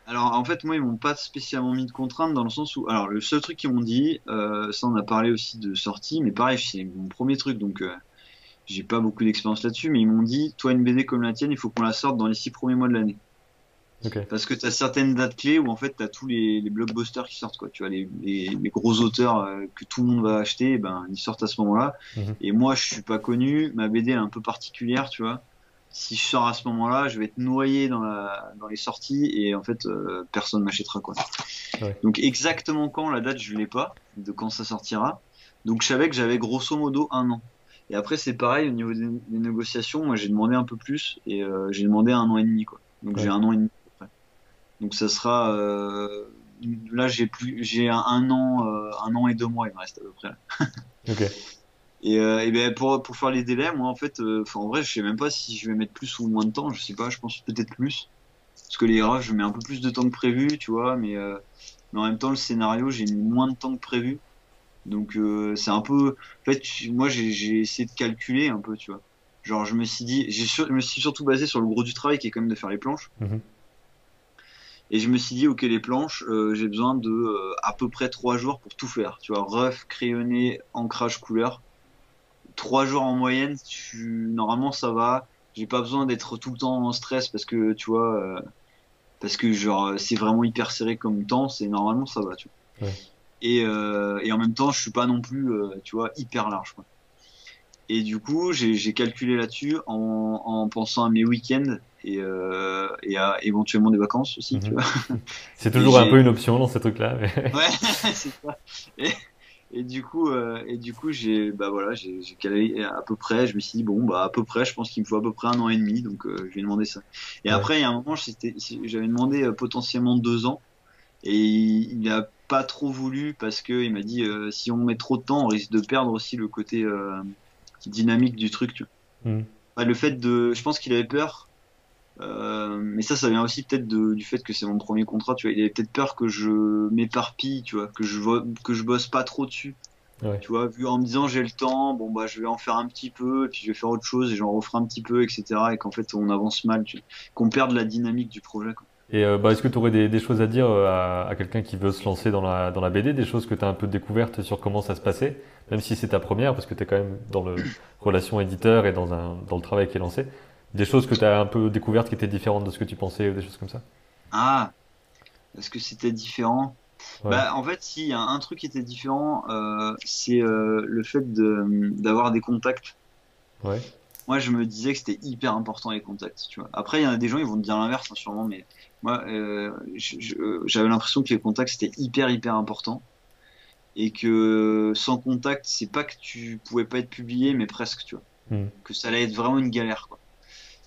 Alors en fait moi ils m'ont pas spécialement mis de contraintes dans le sens où alors le seul truc qu'ils m'ont dit euh, ça on a parlé aussi de sortie mais pareil c'est mon premier truc donc euh, j'ai pas beaucoup d'expérience là-dessus mais ils m'ont dit toi une BD comme la tienne il faut qu'on la sorte dans les six premiers mois de l'année. Parce que tu as certaines dates clés où en fait tu as tous les, les, blockbusters qui sortent quoi. Tu vois les, les, les gros auteurs euh, que tout le monde va acheter eh ben ils sortent à ce moment-là. Mhm. et moi je suis pas connu ma BD est un peu particulière tu vois si je sors à ce moment-là, je vais être noyé dans, la, dans les sorties et en fait, euh, personne m'achètera quoi. Donc exactement quand la date, je l'ai pas de quand ça sortira. Donc je savais que j'avais grosso modo un an. Et après c'est pareil au niveau des, négociations, moi j'ai demandé un peu plus et euh, j'ai demandé un an et demi quoi. Donc j'ai un an et demi. Après. Donc ça sera euh, là j'ai plus j'ai un, un, an un an et deux mois il me reste à peu près. ok. Et, euh, et ben pour, pour faire les délais, moi en fait, euh, en vrai, je sais même pas si je vais mettre plus ou moins de temps. Je sais pas, je pense peut-être plus. Parce que les rushs, je mets un peu plus de temps que prévu, tu vois. Mais, euh, mais en même temps, le scénario, j'ai mis moins de temps que prévu. Donc c'est un peu. En fait, moi j'ai essayé de calculer un peu, tu vois. Genre, je me suis dit, je me suis surtout basé sur le gros du travail qui est quand même de faire les planches. Mhm. Et je me suis dit, ok, les planches, euh, j'ai besoin de euh, à peu près trois jours pour tout faire. Tu vois, rough, crayonné, ancrage, couleur trois jours en moyenne, tu... normalement ça va. J'ai pas besoin d'être tout le temps en stress parce que tu vois, euh, parce que genre c'est vraiment hyper serré comme temps, c'est normalement ça va, tu vois. Et, euh, et en même temps, je suis pas non plus, euh, tu vois, hyper large. Quoi. Et du coup, j'ai calculé là-dessus en, en, pensant à mes week-ends et, et à éventuellement des vacances aussi. vois. C'est toujours un peu une option dans ces trucs-là. Mais... Ouais, c'est ça. Et, et du coup, euh, et du coup, j'ai, bah voilà, j'ai calé à peu près. Je me suis dit bon, bah à peu près, je pense qu'il me faut à peu près un an et demi, donc euh, je lui ai demandé ça. Et après, il y a un moment, j'avais demandé euh, potentiellement deux ans, et il n'a pas trop voulu parce que il m'a dit si on met trop de temps, on risque de perdre aussi le côté dynamique du truc. Tu vois. Hmm. le fait de, je pense qu'il avait peur euh, mais ça, ça vient aussi peut-être du fait que c'est mon premier contrat. Tu vois, il avait peut-être peur que je m'éparpille, tu vois, que je que je bosse pas trop dessus. Tu vois, vu en me disant j'ai le temps, bon bah je vais en faire un petit peu, et puis je vais faire autre chose et j'en referai un petit peu, etc. Et qu'en fait on avance mal, qu'on perde la dynamique du projet. Quoi. Et euh, bah, est-ce que tu aurais des, choses à dire euh, à, à quelqu'un qui veut se lancer dans la, dans la BD, des choses que tu as un peu découvertes sur comment ça se passait, même si c'est ta première, parce que tu es quand même dans le relation éditeur et dans, un, dans le travail qui est lancé. Des choses que tu as un peu découvertes qui étaient différentes de ce que tu pensais ou des choses comme ça Ah, est-ce que c'était différent? Bah, En fait, s'il y a un truc qui était différent, euh, c'est euh, le fait d'avoir des contacts. Ouais. Moi, je me disais que c'était hyper important les contacts. Tu vois. Après, il y en a des gens, ils vont te dire l'inverse, hein, sûrement, mais moi, euh, j'avais l'impression que les contacts, c'était hyper, hyper important. Et que sans contact, c'est pas que tu pouvais pas être publié, mais presque, tu vois. Hmm. Que ça allait être vraiment une galère, quoi.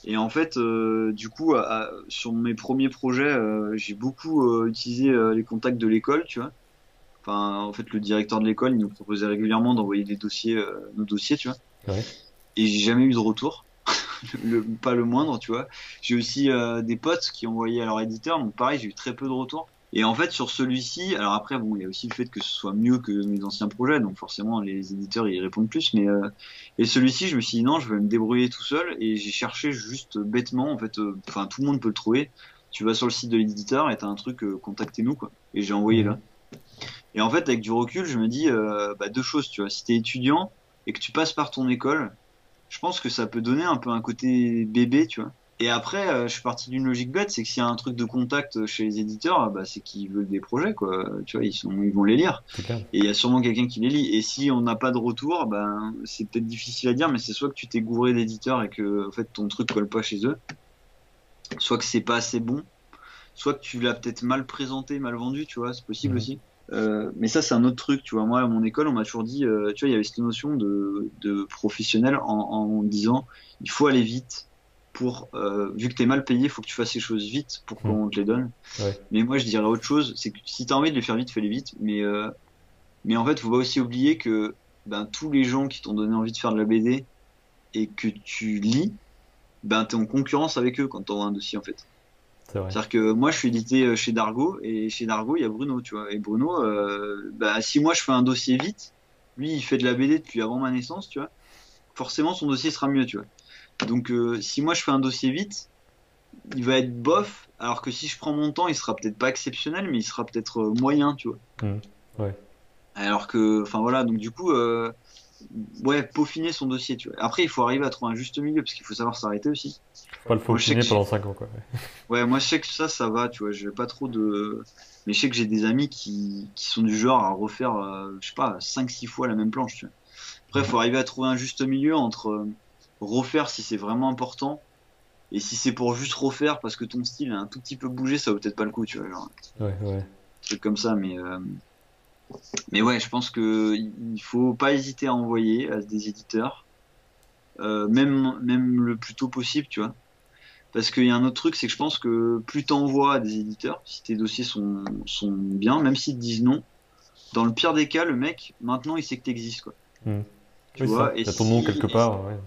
Et en fait, euh, du coup, sur mes premiers projets, euh, j'ai beaucoup euh, utilisé les contacts de l'école, tu vois. Enfin, en fait, le directeur de l'école, il nous proposait régulièrement d'envoyer des dossiers, nos dossiers, tu vois. Ouais. Et j'ai jamais eu de retour. le, pas le moindre, tu vois. J'ai aussi des potes qui ont envoyé à leur éditeur, donc pareil, j'ai eu très peu de retours. Et en fait, sur celui-ci, alors après, bon, il y a aussi le fait que ce soit mieux que mes anciens projets, donc forcément, les éditeurs ils répondent plus. Mais euh, et celui-ci, je me suis dit non, je vais me débrouiller tout seul, et j'ai cherché juste bêtement, en fait, euh, enfin tout le monde peut le trouver. Tu vas sur le site de l'éditeur et t'as un truc, euh, contactez-nous quoi. Et j'ai envoyé là. Et en fait, avec du recul, je me dis euh, bah, deux choses, tu vois. Si t'es étudiant et que tu passes par ton école, je pense que ça peut donner un peu un côté bébé, tu vois. Et après, euh, je suis parti d'une logique bête, c'est que s'il y a un truc de contact chez les éditeurs, bah, c'est qu'ils veulent des projets, quoi. Tu vois, ils, sont, ils vont les lire. Clair. Et il y a sûrement quelqu'un qui les lit. Et si on n'a pas de retour, ben, c'est peut-être difficile à dire, mais c'est soit que tu t'es gouré d'éditeurs et que en fait, ton truc colle pas chez eux, soit que c'est pas assez bon, soit que tu l'as peut-être mal présenté, mal vendu, tu vois, c'est possible aussi. Euh, mais ça, c'est un autre truc, tu vois. Moi, à mon école, on m'a toujours dit, euh, tu vois, il y avait cette notion de, de professionnel en, en disant, il faut aller vite pour, euh, vu que t'es mal payé, faut que tu fasses les choses vite pour qu'on te les donne. Ouais. Mais moi, je dirais autre chose, c'est que si t'as envie de les faire vite, fais-les vite. Mais, euh, mais en fait, faut pas aussi oublier que ben, tous les gens qui t'ont donné envie de faire de la BD et que tu lis, ben, t'es en concurrence avec eux quand t'envoies un dossier, en fait. C'est-à-dire que moi, je suis édité euh, chez Dargo, et chez Dargo, il y a Bruno, tu vois. Et Bruno, euh, bah, si moi je fais un dossier vite, lui, il fait de la BD depuis avant ma naissance, tu vois. Forcément, son dossier sera mieux, tu vois. Donc, euh, si moi je fais un dossier vite, il va être bof, alors que si je prends mon temps, il sera peut-être pas exceptionnel, mais il sera peut-être euh, moyen, tu vois. Mhm. Ouais. Alors que, enfin voilà, donc du coup, euh, ouais, peaufiner son dossier, tu vois. Après, il faut arriver à trouver un juste milieu, parce qu'il faut savoir s'arrêter aussi. Faut pas le je que pendant 5 ans, quoi. Ouais, moi je sais que ça, ça va, tu vois, j'ai pas trop de... Mais je sais que j'ai des amis qui, qui sont du genre à refaire, euh, je sais pas, 5-6 fois la même planche, tu vois. Après, il faut arriver à trouver un juste milieu entre euh, refaire si c'est vraiment important, et si c'est pour juste refaire parce que ton style a un tout petit peu bougé, ça vaut peut-être pas le coup, tu vois, genre, Ouais, ouais. truc comme ça, mais... euh, Mais ouais, je pense que il faut pas hésiter à envoyer à des éditeurs, euh, même, même le plus tôt possible, tu vois. Parce qu'il y a un autre truc, c'est que je pense que plus t'envoies à des éditeurs, si tes dossiers sont, sont bien, même s'ils te disent non, dans le pire des cas, le mec, maintenant, il sait que t'existes, quoi. Hmm. Tu Oui, vois, ça. et T'as ton nom si- quelque part, ouais.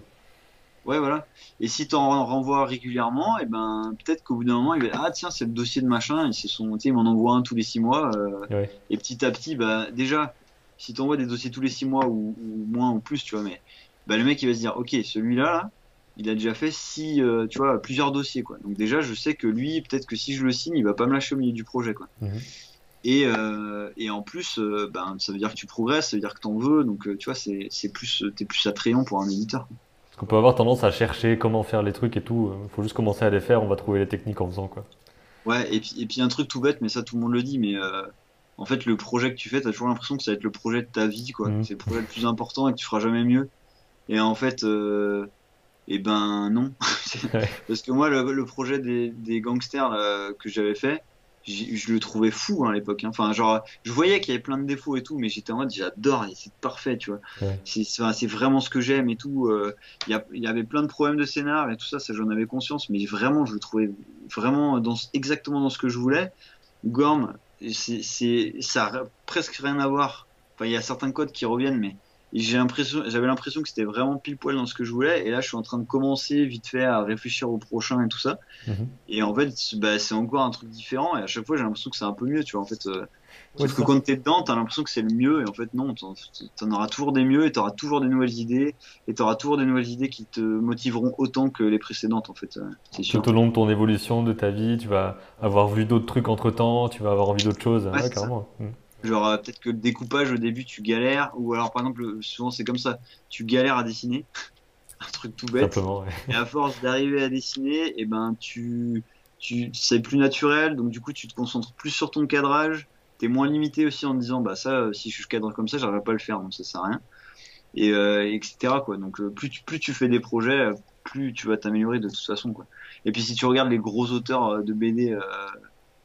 Ouais, voilà. Et si t'en renvoies régulièrement, et ben, peut-être qu'au bout d'un moment, il va dire, ah, tiens, c'est le dossier de machin, et son, tu sais, il m'en envoie un tous les six mois, euh, Ouais. et petit à petit, bah, déjà, si t'envoies des dossiers tous les six mois ou, ou moins ou plus, tu vois, mais, bah, le mec, il va se dire, ok, celui-là, là, il a déjà fait six, euh, tu vois, plusieurs dossiers, quoi. Donc déjà, je sais que lui, peut-être que si je le signe, il va pas me lâcher au milieu du projet, quoi. Mhm. Et, euh, et en plus, euh, ben, ça veut dire que tu progresses, ça veut dire que t'en veux, donc, euh, tu vois, c'est, c'est plus, t'es plus attrayant pour un éditeur. Parce qu'on peut avoir tendance à chercher comment faire les trucs et tout. euh, Faut juste commencer à les faire, on va trouver les techniques en faisant, quoi. Ouais, et puis, et puis un truc tout bête, mais ça tout le monde le dit, mais euh, en fait le projet que tu fais, t'as toujours l'impression que ça va être le projet de ta vie, quoi. Mhm. C'est le projet le plus important et que tu feras jamais mieux. Et en fait, euh, eh ben non. Parce que moi, le, le projet des, des gangsters là, que j'avais fait, je le trouvais fou hein, à l'époque. hein. Enfin, genre, je voyais qu'il y avait plein de défauts et tout, mais j'étais en mode, j'adore, c'est parfait, tu vois. Ouais. C'est vraiment ce que j'aime et tout. euh, Il y, avait plein de problèmes de scénar et tout ça, ça j'en avais conscience, mais vraiment, je le trouvais vraiment dans, exactement dans ce que je voulais. Gorm, c'est, ça a presque rien à voir. Enfin, il y a certains codes qui reviennent, mais j'ai l'impression, j'avais l'impression que c'était vraiment pile poil dans ce que je voulais. Et là, je suis en train de commencer vite fait à réfléchir au prochain et tout ça. Mhm. Et en fait, c'est- bah, c'est encore un truc différent. Et à chaque fois, j'ai l'impression que c'est un peu mieux, tu vois. En fait, euh, Ouais, sauf que ça. quand t'es dedans, t'as l'impression que c'est le mieux. Et en fait, non, t'en, t'en auras toujours des mieux et t'auras toujours des nouvelles idées. Et t'auras toujours des nouvelles idées qui te motiveront autant que les précédentes, en fait. euh, C'est sûr. Tout au long de ton évolution, de ta vie, tu vas avoir vu d'autres trucs entre temps, tu vas avoir envie d'autre chose. Ouais, ça. carrément. Genre, euh, peut-être que le découpage au début, tu galères. Ou alors, par exemple, souvent, c'est comme ça. Tu galères à dessiner. un truc tout bête. Ouais. Et à force d'arriver à dessiner, et ben tu, tu c'est plus naturel, donc du coup tu te concentres plus sur ton cadrage. T'es moins limité aussi en te disant bah ça, euh, si je cadre comme ça, j'arriverai pas à le faire, donc ça sert à rien. Et euh, etc quoi. Donc euh, plus tu, plus tu fais des projets, plus tu vas t'améliorer de toute façon quoi. Et puis si tu regardes les gros auteurs de BD, euh,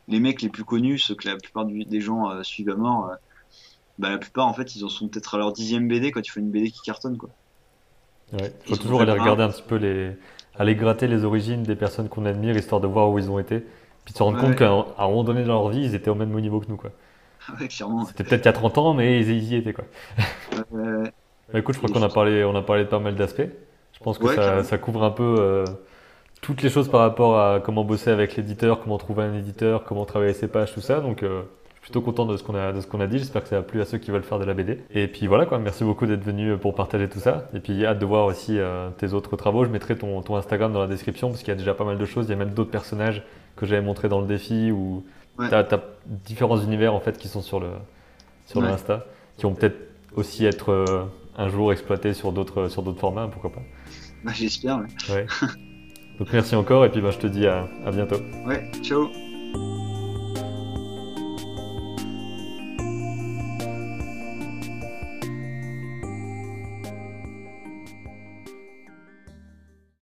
les mecs les plus connus, ceux que la plupart du- des gens euh, suivent à mort, euh, bah la plupart en fait ils en sont peut-être à leur dixième BD quand tu fais une BD qui cartonne quoi. Ouais. Ils Faut toujours aller regarder un petit peu les, aller gratter les origines des personnes qu'on admire, histoire de voir où ils ont été, puis de se rendre Ouais. compte qu'à un à un moment donné dans leur vie, ils étaient au même niveau que nous, quoi. ouais, clairement. C'était peut-être il y a 30 ans, mais ils y étaient, quoi. Euh, Bah, écoute, je crois qu'on a parlé, on a parlé de pas mal d'aspects. Je pense que Ouais, ça, carrément. ça couvre un peu euh, toutes les choses par rapport à comment bosser avec l'éditeur, comment trouver un éditeur, comment travailler ses pages, tout ça. Donc, euh, je suis plutôt content de ce qu'on a, de ce qu'on a dit. J'espère que ça a plu à ceux qui veulent faire de la BD. Et puis voilà, quoi. Merci beaucoup d'être venu pour partager tout ça. Et puis, hâte de voir aussi euh, tes autres travaux. Je mettrai ton, ton Instagram dans la description parce qu'il y a déjà pas mal de choses. Il y a même d'autres personnages que j'avais montré dans le défi où Ouais. tu as, différents univers en fait qui sont sur le, sur le Ouais. Insta, qui vont peut-être aussi être euh, un jour exploités sur d'autres, sur d'autres formats, pourquoi pas. Bah, J'espère. Ouais. Ouais. Donc merci encore et puis ben, je te dis à, à bientôt. Ouais, ciao